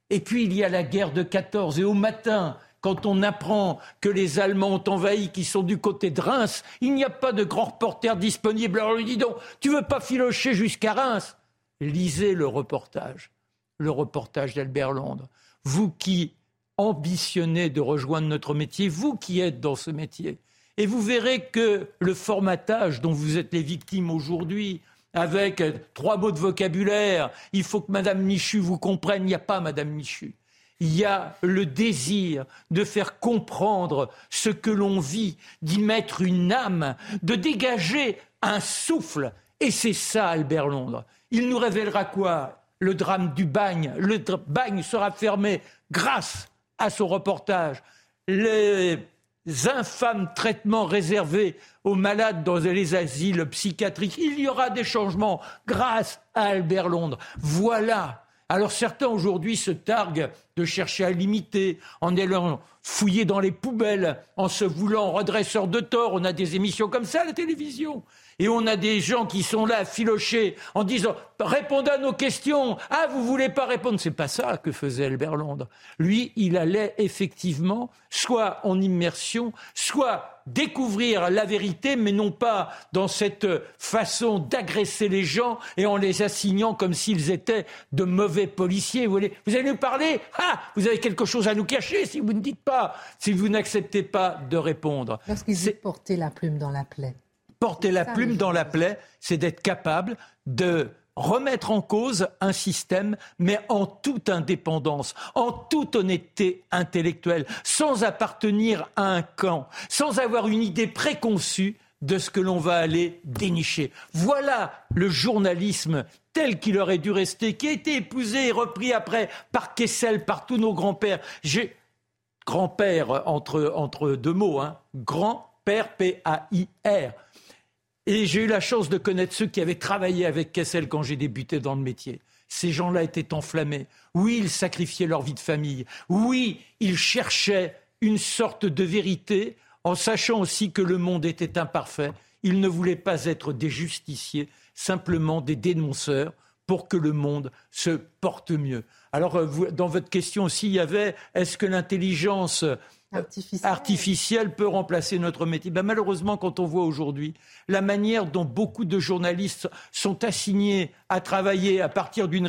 Et puis, il y a la guerre de 14, et au matin, quand on apprend que les Allemands ont envahi, qui sont du côté de Reims, il n'y a pas de grand reporter disponible. Alors lui dit donc, tu veux pas filocher jusqu'à Reims? Lisez le reportage le reportage d'Albert Londres. Vous qui ambitionnez de rejoindre notre métier, vous qui êtes dans ce métier, et vous verrez que le formatage dont vous êtes les victimes aujourd'hui, avec trois mots de vocabulaire, il faut que Madame Michu vous comprenne, il n'y a pas Madame Michu. Il y a le désir de faire comprendre ce que l'on vit, d'y mettre une âme, de dégager un souffle. Et c'est ça, Albert Londres. Il nous révélera quoi? Le drame du bagne. Le bagne sera fermé grâce à son reportage. Les infâmes traitements réservés aux malades dans les asiles psychiatriques. Il y aura des changements grâce à Albert Londres. Voilà. Alors certains aujourd'hui se targuent de chercher à limiter en allant fouiller dans les poubelles, en se voulant redresseur de tort. On a des émissions comme ça à la télévision. Et on a des gens qui sont là filochés en disant répondez à nos questions. Ah, vous voulez pas répondre C'est pas ça que faisait Albert Londres. Lui, il allait effectivement soit en immersion, soit découvrir la vérité, mais non pas dans cette façon d'agresser les gens et en les assignant comme s'ils étaient de mauvais policiers. Vous, allez, vous allez nous parler? Ah, vous avez quelque chose à nous cacher si vous ne dites pas, si vous n'acceptez pas de répondre. Lorsqu'il dit porter la plume dans la plaie porter la plume dans la plaie, c'est d'être capable de remettre en cause un système, mais en toute indépendance, en toute honnêteté intellectuelle, sans appartenir à un camp, sans avoir une idée préconçue de ce que l'on va aller dénicher. Voilà le journalisme tel qu'il aurait dû rester, qui a été épousé et repris après par Kessel, par tous nos grands-pères. J'ai grand-père entre, entre deux mots, hein, grand-père P-A-I-R. Et j'ai eu la chance de connaître ceux qui avaient travaillé avec Kessel quand j'ai débuté dans le métier. Ces gens-là étaient enflammés. Oui, ils sacrifiaient leur vie de famille. Oui, ils cherchaient une sorte de vérité en sachant aussi que le monde était imparfait. Ils ne voulaient pas être des justiciers, simplement des dénonceurs pour que le monde se porte mieux. Alors, euh, dans votre question aussi, il y avait est-ce que l'intelligence artificielle. peut remplacer notre métier ben, Malheureusement, quand on voit aujourd'hui la manière dont beaucoup de journalistes sont assignés à travailler à partir d'une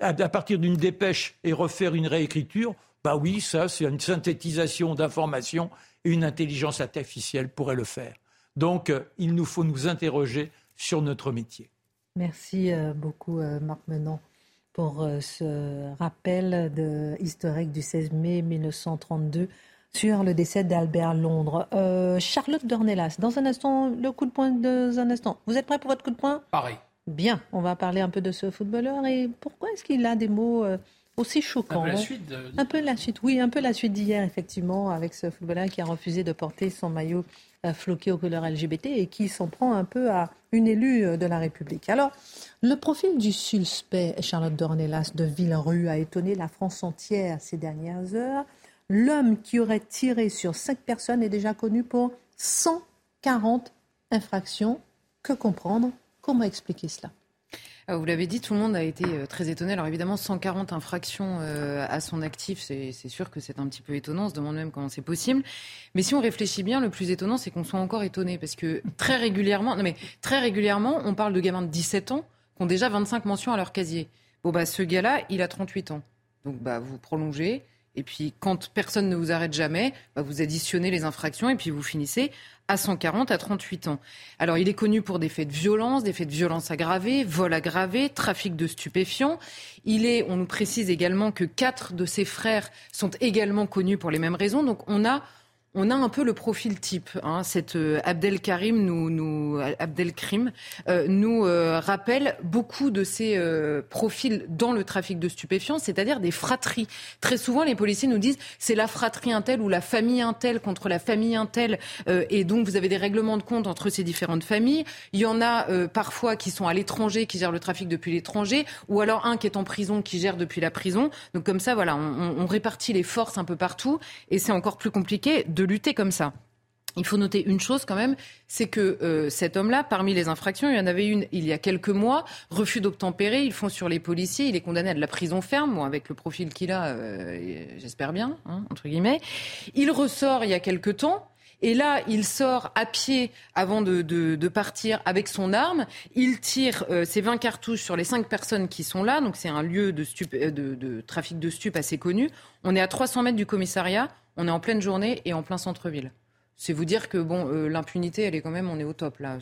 à partir d'une dépêche et refaire une réécriture, bah oui, ça, c'est une synthétisation d'informations et une intelligence artificielle pourrait le faire. Donc, euh, il nous faut nous interroger sur notre métier. Merci euh, beaucoup, Marc Menon pour euh, ce rappel de, historique du 16 mai 1932 sur le décès d'Albert Londres. Euh, Charlotte Dornelas, dans un instant, le coup de poing dans un instant. Vous êtes prêt pour votre coup de poing? Pareil. Bien, on va parler un peu de ce footballeur et pourquoi est-ce qu'il a des mots euh, aussi choquants Un peu la suite. Un peu la suite, oui, un peu la suite d'hier, effectivement, avec ce footballeur qui a refusé de porter son maillot floqué aux couleurs LGBT et qui s'en prend un peu à une élue de la République. Alors, le profil du suspect Charlotte Dornelas de Villerue a étonné la France entière ces dernières heures. L'homme qui aurait tiré sur cinq personnes est déjà connu pour 140 infractions. Que comprendre? Comment expliquer cela? Vous l'avez dit, tout le monde a été euh, très étonné. Alors évidemment, 140 infractions euh, à son actif, c'est sûr que c'est un petit peu étonnant. On se demande même comment c'est possible. Mais si on réfléchit bien, le plus étonnant, c'est qu'on soit encore étonné. Parce que très régulièrement, mais très régulièrement, on parle de gamins de 17 ans qui ont déjà 25 mentions à leur casier. Bon, bah, ce gars-là, il a 38 ans. Donc, bah, vous prolongez. Et puis, quand personne ne vous arrête jamais, bah, vous additionnez les infractions et puis vous finissez à 140 à 38 ans. Alors, il est connu pour des faits de violence, des faits de violence aggravés, vol aggravé, trafic de stupéfiants. Il est, on nous précise également que quatre de ses frères sont également connus pour les mêmes raisons. Donc, on a on a un peu le profil type. Hein. Cette euh, Abdelkarim nous, nous Abdelkrim euh, nous euh, rappelle beaucoup de ces profils dans le trafic de stupéfiants, c'est-à-dire des fratries. Très souvent, les policiers nous disent c'est la fratrie intel ou la famille intel contre la famille intel, et donc vous avez des règlements de compte entre ces différentes familles. Il y en a parfois qui sont à l'étranger, qui gèrent le trafic depuis l'étranger, ou alors un qui est en prison, qui gère depuis la prison. Donc comme ça, voilà, on, on répartit les forces un peu partout, et c'est encore plus compliqué lutter comme ça. Il faut noter une chose quand même, c'est que euh, cet homme-là, parmi les infractions, il y en avait une il y a quelques mois, refus d'obtempérer, ils font sur les policiers, il est condamné à de la prison ferme, bon, avec le profil qu'il a, euh, j'espère bien, hein, entre guillemets. Il ressort il y a quelques temps, et là, il sort à pied avant de, partir avec son arme. Il tire euh, ses 20 cartouches sur les 5 personnes qui sont là. Donc c'est un lieu de, de, trafic de stupes assez connu. On est à 300 mètres du commissariat. On est en pleine journée et en plein centre-ville. C'est vous dire que bon, euh, l'impunité, elle est quand même, on est au top là.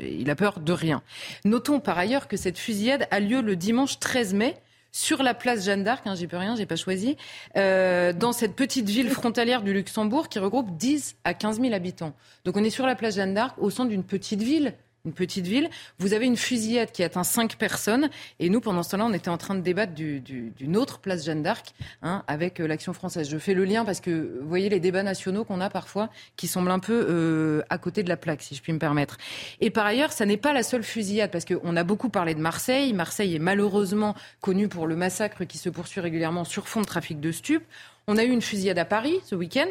il a peur de rien. Notons par ailleurs que cette fusillade a lieu le dimanche 13 mai sur la place Jeanne d'Arc, hein, j'y peux rien, j'ai pas choisi, euh, dans cette petite ville frontalière du Luxembourg qui regroupe 10 à 15 000 habitants. Donc on est sur la place Jeanne d'Arc, au centre d'une petite ville une petite ville. Vous avez une fusillade qui atteint cinq personnes. Et nous, pendant ce temps-là, on était en train de débattre d'une autre place Jeanne d'Arc hein, avec euh, l'Action française. Je fais le lien parce que vous voyez les débats nationaux qu'on a parfois qui semblent un peu euh, à côté de la plaque, si je puis me permettre. Et par ailleurs, ça n'est pas la seule fusillade parce qu'on a beaucoup parlé de Marseille. Marseille est malheureusement connue pour le massacre qui se poursuit régulièrement sur fond de trafic de stupes. On a eu une fusillade à Paris ce week-end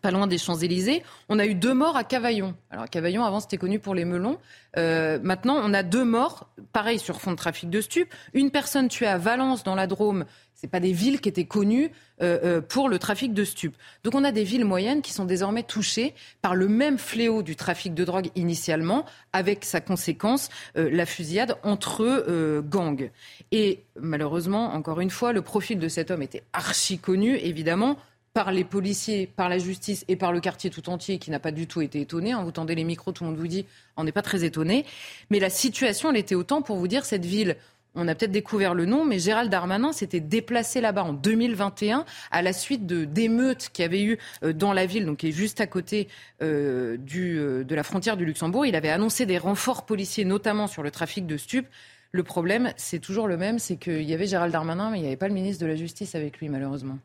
pas loin des Champs-Élysées. On a eu deux morts à Cavaillon. Alors Cavaillon, avant, c'était connu pour les melons. Euh, maintenant, on a deux morts, pareil, sur fond de trafic de stupes. Une personne tuée à Valence, dans la Drôme. C'est pas des villes qui étaient connues euh, euh, pour le trafic de stupes. Donc on a des villes moyennes qui sont désormais touchées par le même fléau du trafic de drogue initialement, avec sa conséquence, la fusillade entre gangs. Et malheureusement, encore une fois, le profil de cet homme était archi connu, évidemment par les policiers, par la justice et par le quartier tout entier qui n'a pas du tout été étonné. Hein. Vous tendez les micros, tout le monde vous dit on n'est pas très étonné. Mais la situation, elle était autant pour vous dire cette ville. On a peut-être découvert le nom, mais Gérald Darmanin s'était déplacé là-bas en 2021 à la suite de d'émeutes qu'il y avait eu euh, dans la ville, donc qui est juste à côté euh, euh, de la frontière du Luxembourg. Il avait annoncé des renforts policiers, notamment sur le trafic de stupes. Le problème, c'est toujours le même, c'est qu'il y avait Gérald Darmanin, mais il n'y avait pas le ministre de la Justice avec lui, malheureusement.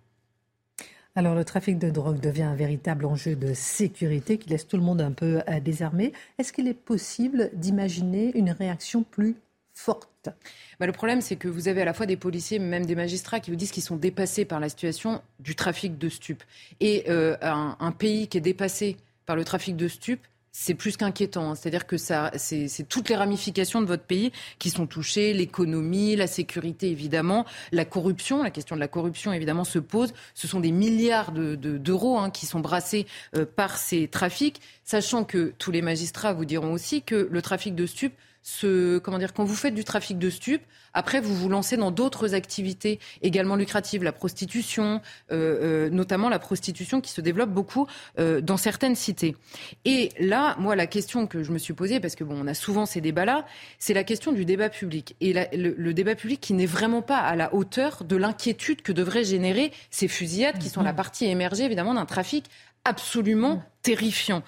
Alors le trafic de drogue devient un véritable enjeu de sécurité qui laisse tout le monde un peu euh, désarmé. Est-ce qu'il est possible d'imaginer une réaction plus forte? Bah, le problème, c'est que vous avez à la fois des policiers, même des magistrats, qui vous disent qu'ils sont dépassés par la situation du trafic de stupes. Et euh, un, pays qui est dépassé par le trafic de stupes, c'est plus qu'inquiétant. Hein. C'est-à-dire que ça, c'est toutes les ramifications de votre pays qui sont touchées, l'économie, la sécurité évidemment, la corruption. La question de la corruption évidemment se pose. Ce sont des milliards d'euros de, hein, qui sont brassés euh, par ces trafics, sachant que tous les magistrats vous diront aussi que le trafic de stupes comment dire, quand vous faites du trafic de stupes, après vous vous lancez dans d'autres activités également lucratives, la prostitution, euh, euh, notamment la prostitution qui se développe beaucoup euh, dans certaines cités. Et là, moi, la question que je me suis posée, parce que bon, on a souvent ces débats-là, c'est la question du débat public. Et le, débat public qui n'est vraiment pas à la hauteur de l'inquiétude que devraient générer ces fusillades, qui sont la partie émergée évidemment d'un trafic absolument terrifiant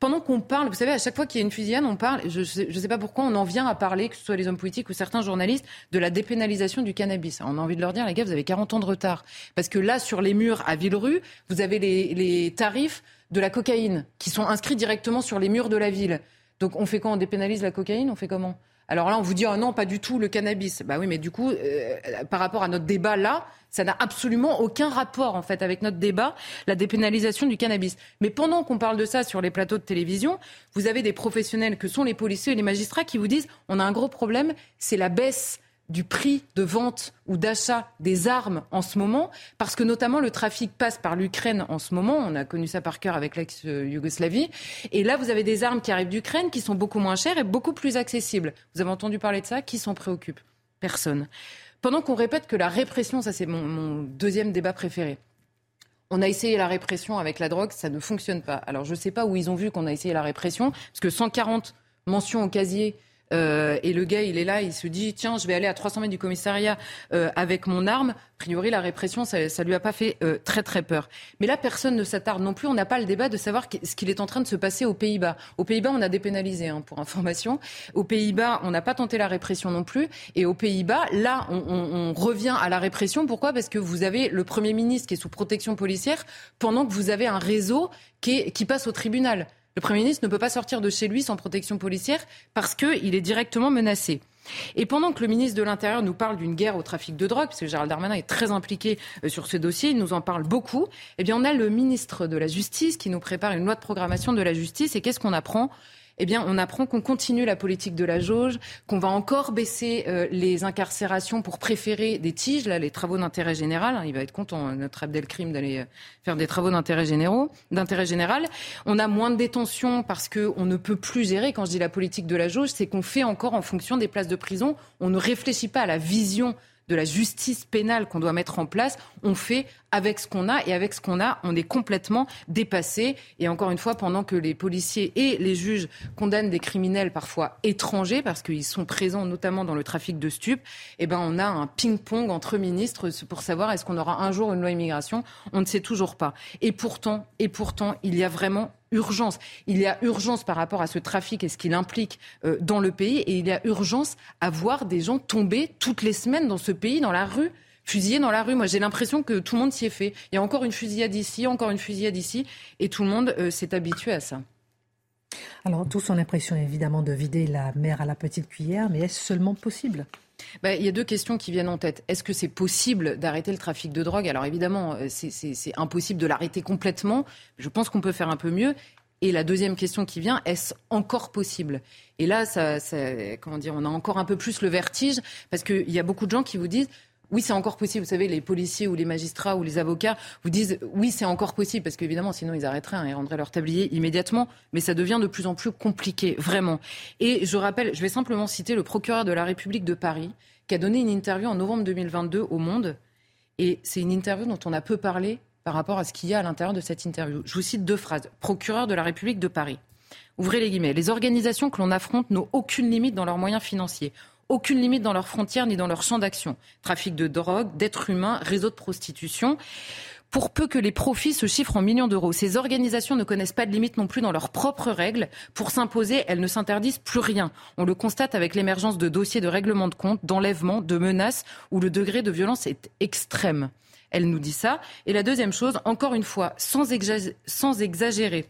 pendant qu'on parle, vous savez, à chaque fois qu'il y a une fusillade, on parle, je ne sais, pas pourquoi on en vient à parler, que ce soit les hommes politiques ou certains journalistes, de la dépénalisation du cannabis. On a envie de leur dire, les gars, vous avez 40 ans de retard. Parce que là, sur les murs à Villerue, vous avez les, les tarifs de la cocaïne qui sont inscrits directement sur les murs de la ville. Donc on fait quoi? On dépénalise la cocaïne? On fait comment? Alors là, on vous dit, oh non, pas du tout, le cannabis. Bah oui, mais du coup, euh, par rapport à notre débat là, ça n'a absolument aucun rapport, en fait, avec notre débat, la dépénalisation du cannabis. Mais pendant qu'on parle de ça sur les plateaux de télévision, vous avez des professionnels que sont les policiers et les magistrats qui vous disent, on a un gros problème, c'est la baisse du prix de vente ou d'achat des armes en ce moment, parce que notamment le trafic passe par l'Ukraine en ce moment, on a connu ça par cœur avec l'ex-Yougoslavie, et là vous avez des armes qui arrivent d'Ukraine qui sont beaucoup moins chères et beaucoup plus accessibles. Vous avez entendu parler de ça Qui s'en préoccupe? Personne. Pendant qu'on répète que la répression, ça c'est mon, deuxième débat préféré, on a essayé la répression avec la drogue, ça ne fonctionne pas. Alors je ne sais pas où ils ont vu qu'on a essayé la répression, parce que 140 mentions au casier euh, et le gars, il est là, il se dit tiens, je vais aller à 300 mètres du commissariat euh, avec mon arme. A priori, la répression, ça, ça lui a pas fait euh, très très peur. Mais là, personne ne s'attarde non plus. On n'a pas le débat de savoir ce qu'il est en train de se passer aux Pays-Bas. Aux Pays-Bas, on a dépénalisé, hein, pour information. Aux Pays-Bas, on n'a pas tenté la répression non plus. Et aux Pays-Bas, là, on, on, on revient à la répression. Pourquoi? Parce que vous avez le Premier ministre qui est sous protection policière pendant que vous avez un réseau qui, est, qui passe au tribunal. Le Premier ministre ne peut pas sortir de chez lui sans protection policière parce qu'il est directement menacé. Et pendant que le ministre de l'Intérieur nous parle d'une guerre au trafic de drogue, parce que Gérald Darmanin est très impliqué euh, sur ce dossier, il nous en parle beaucoup, eh bien on a le ministre de la Justice qui nous prépare une loi de programmation de la justice. Et qu'est-ce qu'on apprend? Eh bien, on apprend qu'on continue la politique de la jauge, qu'on va encore baisser euh, les incarcérations pour préférer des tiges, là, les travaux d'intérêt général. Hein, il va être content, euh, notre Abdelkrim, d'aller euh, faire des travaux d'intérêt généraux, d'intérêt général. On a moins de détention parce qu'on ne peut plus gérer. Quand je dis la politique de la jauge, c'est qu'on fait encore en fonction des places de prison. On ne réfléchit pas à la vision de la justice pénale qu'on doit mettre en place, on fait avec ce qu'on a et avec ce qu'on a, on est complètement dépassé. Et encore une fois, pendant que les policiers et les juges condamnent des criminels parfois étrangers parce qu'ils sont présents notamment dans le trafic de stupes, eh ben on a un ping-pong entre ministres pour savoir est-ce qu'on aura un jour une loi immigration. On ne sait toujours pas. Et pourtant, et pourtant, il y a vraiment urgence. Il y a urgence par rapport à ce trafic et ce qu'il implique euh, dans le pays. Et il y a urgence à voir des gens tomber toutes les semaines dans ce pays, dans la rue, fusillés dans la rue. Moi, j'ai l'impression que tout le monde s'y est fait. Il y a encore une fusillade ici, encore une fusillade ici. Et tout le monde euh, s'est habitué à ça. Alors, tous ont l'impression évidemment de vider la mer à la petite cuillère, mais est-ce seulement possible? Bah, il y a deux questions qui viennent en tête. Est-ce que c'est possible d'arrêter le trafic de drogue? Alors évidemment, euh, c'est impossible de l'arrêter complètement. Je pense qu'on peut faire un peu mieux. Et la deuxième question qui vient, est-ce encore possible? Et là, ça, comment dire, on a encore un peu plus le vertige parce qu'il y a beaucoup de gens qui vous disent oui, c'est encore possible. Vous savez, les policiers ou les magistrats ou les avocats vous disent oui, c'est encore possible parce qu'évidemment, sinon ils arrêteraient, hein, ils rendraient leur tablier immédiatement. Mais ça devient de plus en plus compliqué, vraiment. Et je rappelle, je vais simplement citer le procureur de la République de Paris qui a donné une interview en novembre 2022 au Monde. Et c'est une interview dont on a peu parlé par rapport à ce qu'il y a à l'intérieur de cette interview. Je vous cite deux phrases. Procureur de la République de Paris. Ouvrez les guillemets. Les organisations que l'on affronte n'ont aucune limite dans leurs moyens financiers aucune limite dans leurs frontières ni dans leur champ d'action. Trafic de drogue, d'êtres humains, réseau de prostitution. Pour peu que les profits se chiffrent en millions d'euros, ces organisations ne connaissent pas de limite non plus dans leurs propres règles. Pour s'imposer, elles ne s'interdisent plus rien. On le constate avec l'émergence de dossiers de règlement de compte, d'enlèvement, de menaces, où le degré de violence est extrême. Elle nous dit ça. Et la deuxième chose, encore une fois, sans, exagérer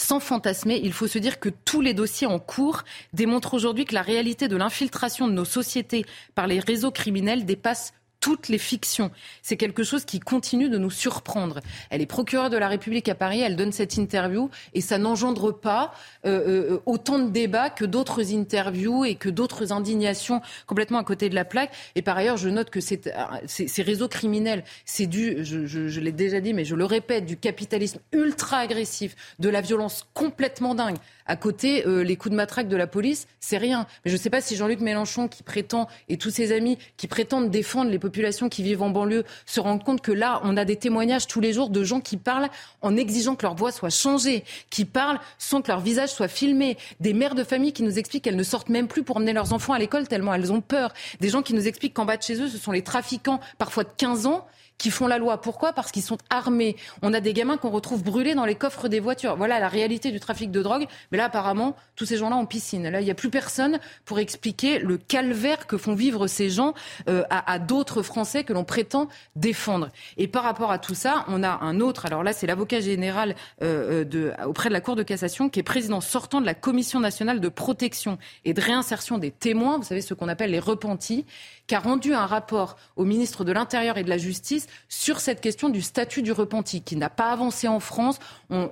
sans fantasmer, il faut se dire que tous les dossiers en cours démontrent aujourd'hui que la réalité de l'infiltration de nos sociétés par les réseaux criminels dépasse toutes les fictions. C'est quelque chose qui continue de nous surprendre. Elle est procureure de la République à Paris, elle donne cette interview et ça n'engendre pas euh, euh, autant de débats que d'autres interviews et que d'autres indignations complètement à côté de la plaque. Et par ailleurs, je note que ces réseaux criminels, c'est je, je, je l'ai déjà dit, mais je le répète, du capitalisme ultra agressif, de la violence complètement dingue. À côté, euh, les coups de matraque de la police, c'est rien. Mais je ne sais pas si Jean-Luc Mélenchon, qui prétend, et tous ses amis, qui prétendent défendre les populations qui vivent en banlieue, se rendent compte que là, on a des témoignages tous les jours de gens qui parlent en exigeant que leur voix soit changée, qui parlent sans que leur visage soit filmé, des mères de famille qui nous expliquent qu'elles ne sortent même plus pour emmener leurs enfants à l'école tellement elles ont peur, des gens qui nous expliquent qu'en bas de chez eux, ce sont les trafiquants, parfois de 15 ans, qui font la loi. Pourquoi? Parce qu'ils sont armés. On a des gamins qu'on retrouve brûlés dans les coffres des voitures. Voilà la réalité du trafic de drogue. Mais là, apparemment, tous ces gens-là en piscine. Là, il n'y a plus personne pour expliquer le calvaire que font vivre ces gens euh, à, d'autres Français que l'on prétend défendre. Et par rapport à tout ça, on a un autre. Alors là, c'est l'avocat général euh, de, auprès de la Cour de cassation qui est président sortant de la Commission nationale de protection et de réinsertion des témoins. Vous savez ce qu'on appelle les repentis qui a rendu un rapport au ministre de l'Intérieur et de la Justice sur cette question du statut du repenti, qui n'a pas avancé en France.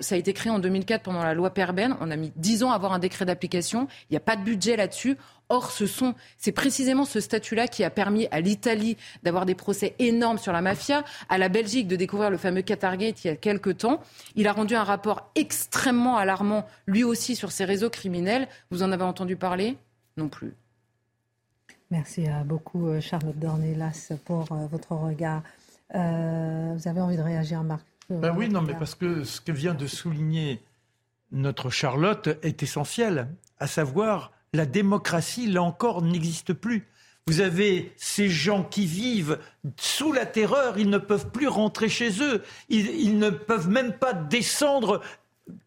Ça a été créé en 2004 pendant la loi Perben. On a mis dix ans à avoir un décret d'application. Il n'y a pas de budget là-dessus. Or, c'est précisément ce statut-là qui a permis à l'Italie d'avoir des procès énormes sur la mafia, à la Belgique de découvrir le fameux Qatargate il y a quelque temps. Il a rendu un rapport extrêmement alarmant, lui aussi, sur ces réseaux criminels. Vous en avez entendu parler? Non plus. Merci beaucoup, euh, Charlotte Dornelas, pour euh, votre regard. Euh, vous avez envie de réagir, Marc ben Oui, non, mais parce que ce que vient de souligner notre Charlotte est essentiel, à savoir la démocratie, là encore, n'existe plus. Vous avez ces gens qui vivent sous la terreur, ils ne peuvent plus rentrer chez eux, ils, ils ne peuvent même pas descendre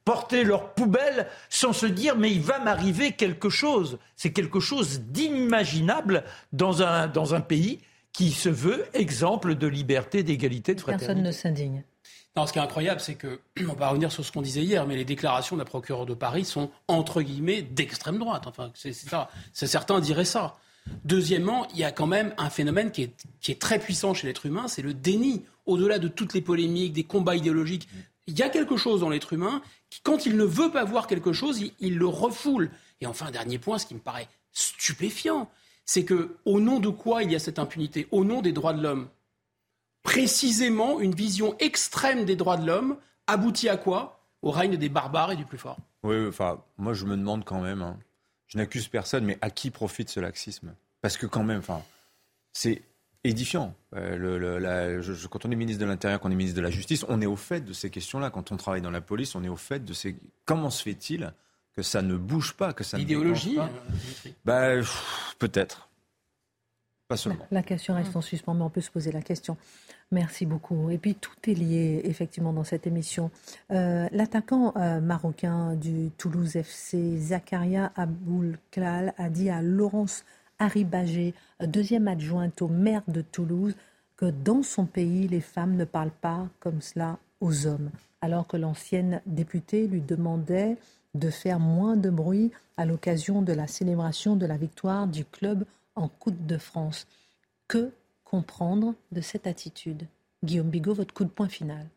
porter leur poubelle sans se dire mais il va m'arriver quelque chose. C'est quelque chose d'inimaginable dans un, dans un pays qui se veut exemple de liberté, d'égalité, de fraternité. Personne ne s'indigne. Non, ce qui est incroyable, c'est que, on va revenir sur ce qu'on disait hier, mais les déclarations de la procureure de Paris sont, entre guillemets, d'extrême droite. Enfin, c'est ça. Certains diraient ça. Deuxièmement, il y a quand même un phénomène qui est, qui est très puissant chez l'être humain, c'est le déni. Au-delà de toutes les polémiques, des combats idéologiques, il y a quelque chose dans l'être humain qui, quand il ne veut pas voir quelque chose, il, le refoule. Et enfin, dernier point, ce qui me paraît stupéfiant, c'est que au nom de quoi il y a cette impunité? Au nom des droits de l'homme. Précisément, une vision extrême des droits de l'homme aboutit à quoi? Au règne des barbares et du plus fort. Oui, enfin, moi je me demande quand même, hein, je n'accuse personne, mais à qui profite ce laxisme? Parce que quand même, c'est édifiant. Euh, quand on est ministre de l'Intérieur, quand on est ministre de la Justice, on est au fait de ces questions-là. Quand on travaille dans la police, on est au fait de ces... Comment se fait-il que ça ne bouge pas, que ça L'idéologie ne bah, Peut-être. Pas seulement. La, question reste en suspens, mais on peut se poser la question. Merci beaucoup. Et puis tout est lié effectivement dans cette émission. Euh, L'attaquant euh, marocain du Toulouse FC, Zakaria Aboul Klal, a dit à Laurence Haribagé, deuxième adjointe au maire de Toulouse, que dans son pays, les femmes ne parlent pas comme cela aux hommes, alors que l'ancienne députée lui demandait de faire moins de bruit à l'occasion de la célébration de la victoire du club en Coupe de France. Que comprendre de cette attitude? Guillaume Bigot, votre coup de poing final.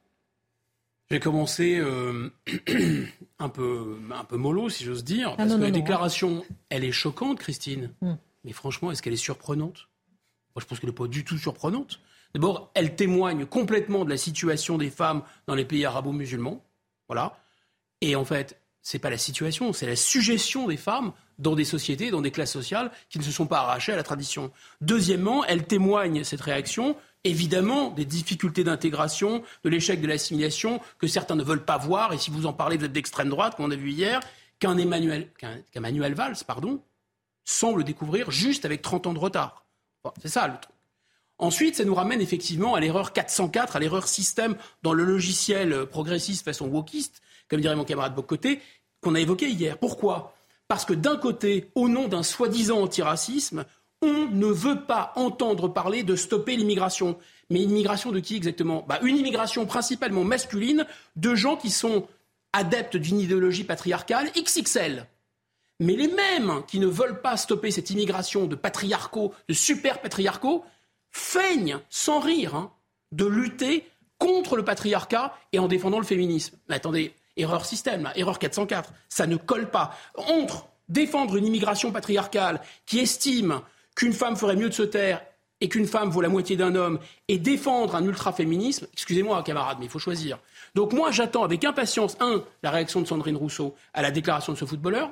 J'ai commencé euh, un, peu, un peu mollo, si j'ose dire, ah parce que la déclaration, elle est choquante, Christine. Hmm. Mais franchement, est-ce qu'elle est surprenante? Moi, je pense qu'elle n'est pas du tout surprenante. D'abord, elle témoigne complètement de la situation des femmes dans les pays arabo-musulmans. Voilà. Et en fait, c'est pas la situation, c'est la suggestion des femmes dans des sociétés, dans des classes sociales qui ne se sont pas arrachées à la tradition. Deuxièmement, elle témoigne, cette réaction, évidemment, des difficultés d'intégration, de l'échec de l'assimilation que certains ne veulent pas voir. Et si vous en parlez, vous êtes d'extrême droite, comme on a vu hier, qu'un Emmanuel, Manuel Valls, pardon, semble découvrir juste avec 30 ans de retard. c'est ça le truc. Ensuite, ça nous ramène effectivement à l'erreur 404, à l'erreur système dans le logiciel progressiste façon wokiste, comme dirait mon camarade Bocoté, qu'on a évoqué hier. Pourquoi? Parce que d'un côté, au nom d'un soi-disant antiracisme, on ne veut pas entendre parler de stopper l'immigration. Mais immigration de qui exactement? Bah, Une immigration principalement masculine de gens qui sont adeptes d'une idéologie patriarcale XXL. Mais les mêmes qui ne veulent pas stopper cette immigration de patriarcaux, de super patriarcaux, feignent, sans rire, hein, de lutter contre le patriarcat et en défendant le féminisme. Attendez, erreur système, erreur 404, ça ne colle pas. Entre défendre une immigration patriarcale qui estime qu'une femme ferait mieux de se taire et qu'une femme vaut la moitié d'un homme et défendre un ultra-féminisme, excusez-moi camarade, mais il faut choisir. Donc moi j'attends avec impatience, un, la réaction de Sandrine Rousseau à la déclaration de ce footballeur.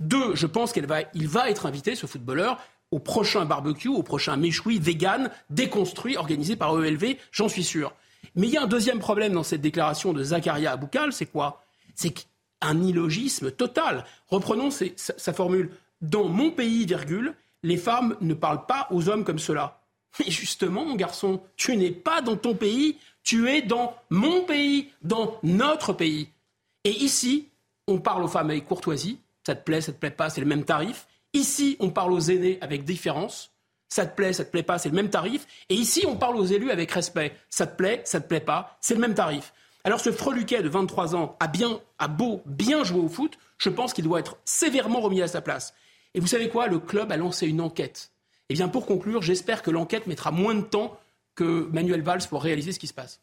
Deux, je pense qu'il va, va être invité, ce footballeur, au prochain barbecue, au prochain méchoui vegan déconstruit organisé par ELV, j'en suis sûr. Mais il y a un deuxième problème dans cette déclaration de Zakaria Aboukal, c'est quoi? C'est un illogisme total. Reprenons sa formule. Dans mon pays, virgule, les femmes ne parlent pas aux hommes comme cela. Mais justement, mon garçon, tu n'es pas dans ton pays, tu es dans mon pays, dans notre pays. Et ici, on parle aux femmes avec courtoisie, ça te plaît, ça te plaît pas, c'est le même tarif. Ici, on parle aux aînés avec différence, ça te plaît, ça te plaît pas, c'est le même tarif. Et ici, on parle aux élus avec respect, ça te plaît, ça te plaît pas, c'est le même tarif. Alors ce Freluquet de 23 ans a, bien, a beau bien jouer au foot, je pense qu'il doit être sévèrement remis à sa place. Et vous savez quoi? Le club a lancé une enquête. Eh bien, pour conclure, j'espère que l'enquête mettra moins de temps que Manuel Valls pour réaliser ce qui se passe.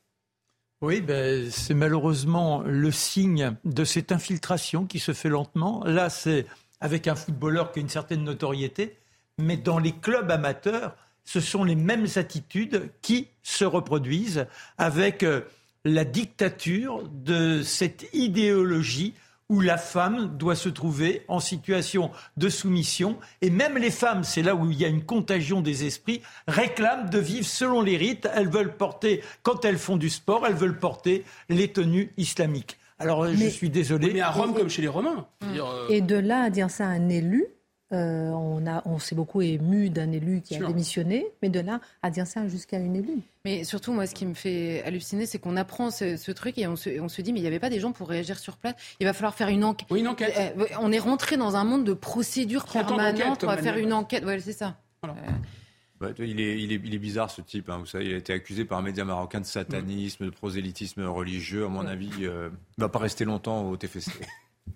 Oui, ben, c'est malheureusement le signe de cette infiltration qui se fait lentement. Là, c'est avec un footballeur qui a une certaine notoriété, mais dans les clubs amateurs, ce sont les mêmes attitudes qui se reproduisent avec euh, la dictature de cette idéologie où la femme doit se trouver en situation de soumission. Et même les femmes, c'est là où il y a une contagion des esprits, réclament de vivre selon les rites. Elles veulent porter, quand elles font du sport, elles veulent porter les tenues islamiques. Alors je suis désolé. Mais à Rome comme chez les Romains. Euh, Et de là à dire ça à un élu, euh, on, a, on s'est beaucoup ému d'un élu qui a démissionné, mais de là à dire ça jusqu'à une élue. Mais surtout, moi, ce qui me fait halluciner, c'est qu'on apprend ce, truc et on se, dit, mais il n'y avait pas des gens pour réagir sur place. Il va falloir faire une enquête. Oui, une enquête. Euh, on est rentré dans un monde de procédures permanentes. On va faire une enquête. Ouais, c'est ça. Euh. il, est, il, est, bizarre ce type. Hein. Vous savez, il a été accusé par un média marocain de satanisme, de prosélytisme religieux. À mon avis, il ne va pas rester longtemps au TFC.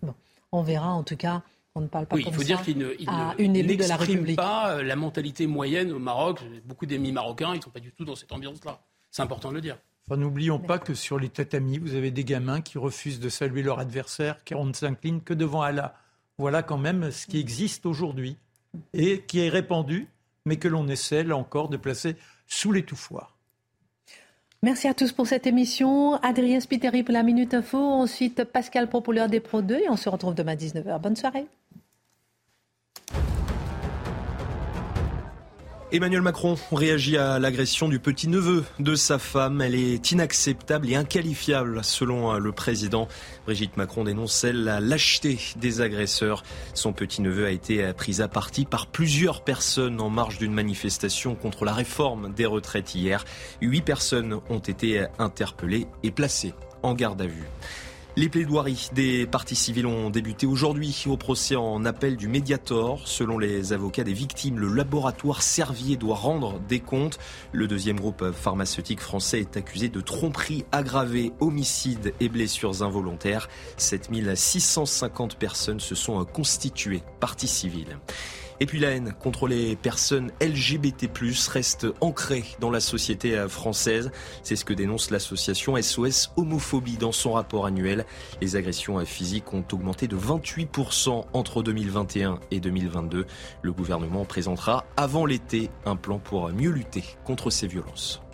Bon, on verra en tout cas. On ne parle pas oui, il faut dire qu'il n'exprime pas euh, la mentalité moyenne au Maroc. Beaucoup d'amis marocains, ils ne sont pas du tout dans cette ambiance-là. C'est important de le dire. Enfin, N'oublions pas que sur les tatamis, vous avez des gamins qui refusent de saluer leur adversaire, car on ne s'incline que devant Allah. Voilà quand même ce qui existe aujourd'hui et qui est répandu, mais que l'on essaie, là encore, de placer sous l'étouffoir. Merci à tous pour cette émission. Adrien Spiteri pour la Minute Info. Ensuite, Pascal Propoleur des Pro 2. Et on se retrouve demain à 19h. Bonne soirée. Emmanuel Macron réagit à l'agression du petit-neveu de sa femme. Elle est inacceptable et inqualifiable selon le président. Brigitte Macron dénonce la lâcheté des agresseurs. Son petit-neveu a été pris à partie par plusieurs personnes en marge d'une manifestation contre la réforme des retraites hier. Huit personnes ont été interpellées et placées en garde à vue. Les plaidoiries des parties civiles ont débuté aujourd'hui au procès en appel du Mediator. Selon les avocats des victimes, le laboratoire Servier doit rendre des comptes. Le deuxième groupe pharmaceutique français est accusé de tromperie aggravée, homicide et blessures involontaires. 7650 personnes se sont constituées parties civiles. Et puis la haine contre les personnes LGBT+, reste ancrée dans la société euh, française. C'est ce que dénonce l'association SOS Homophobie dans son rapport annuel. Les agressions euh, physiques ont augmenté de 28% entre 2021 et 2022. Le gouvernement présentera avant l'été un plan pour mieux lutter contre ces violences.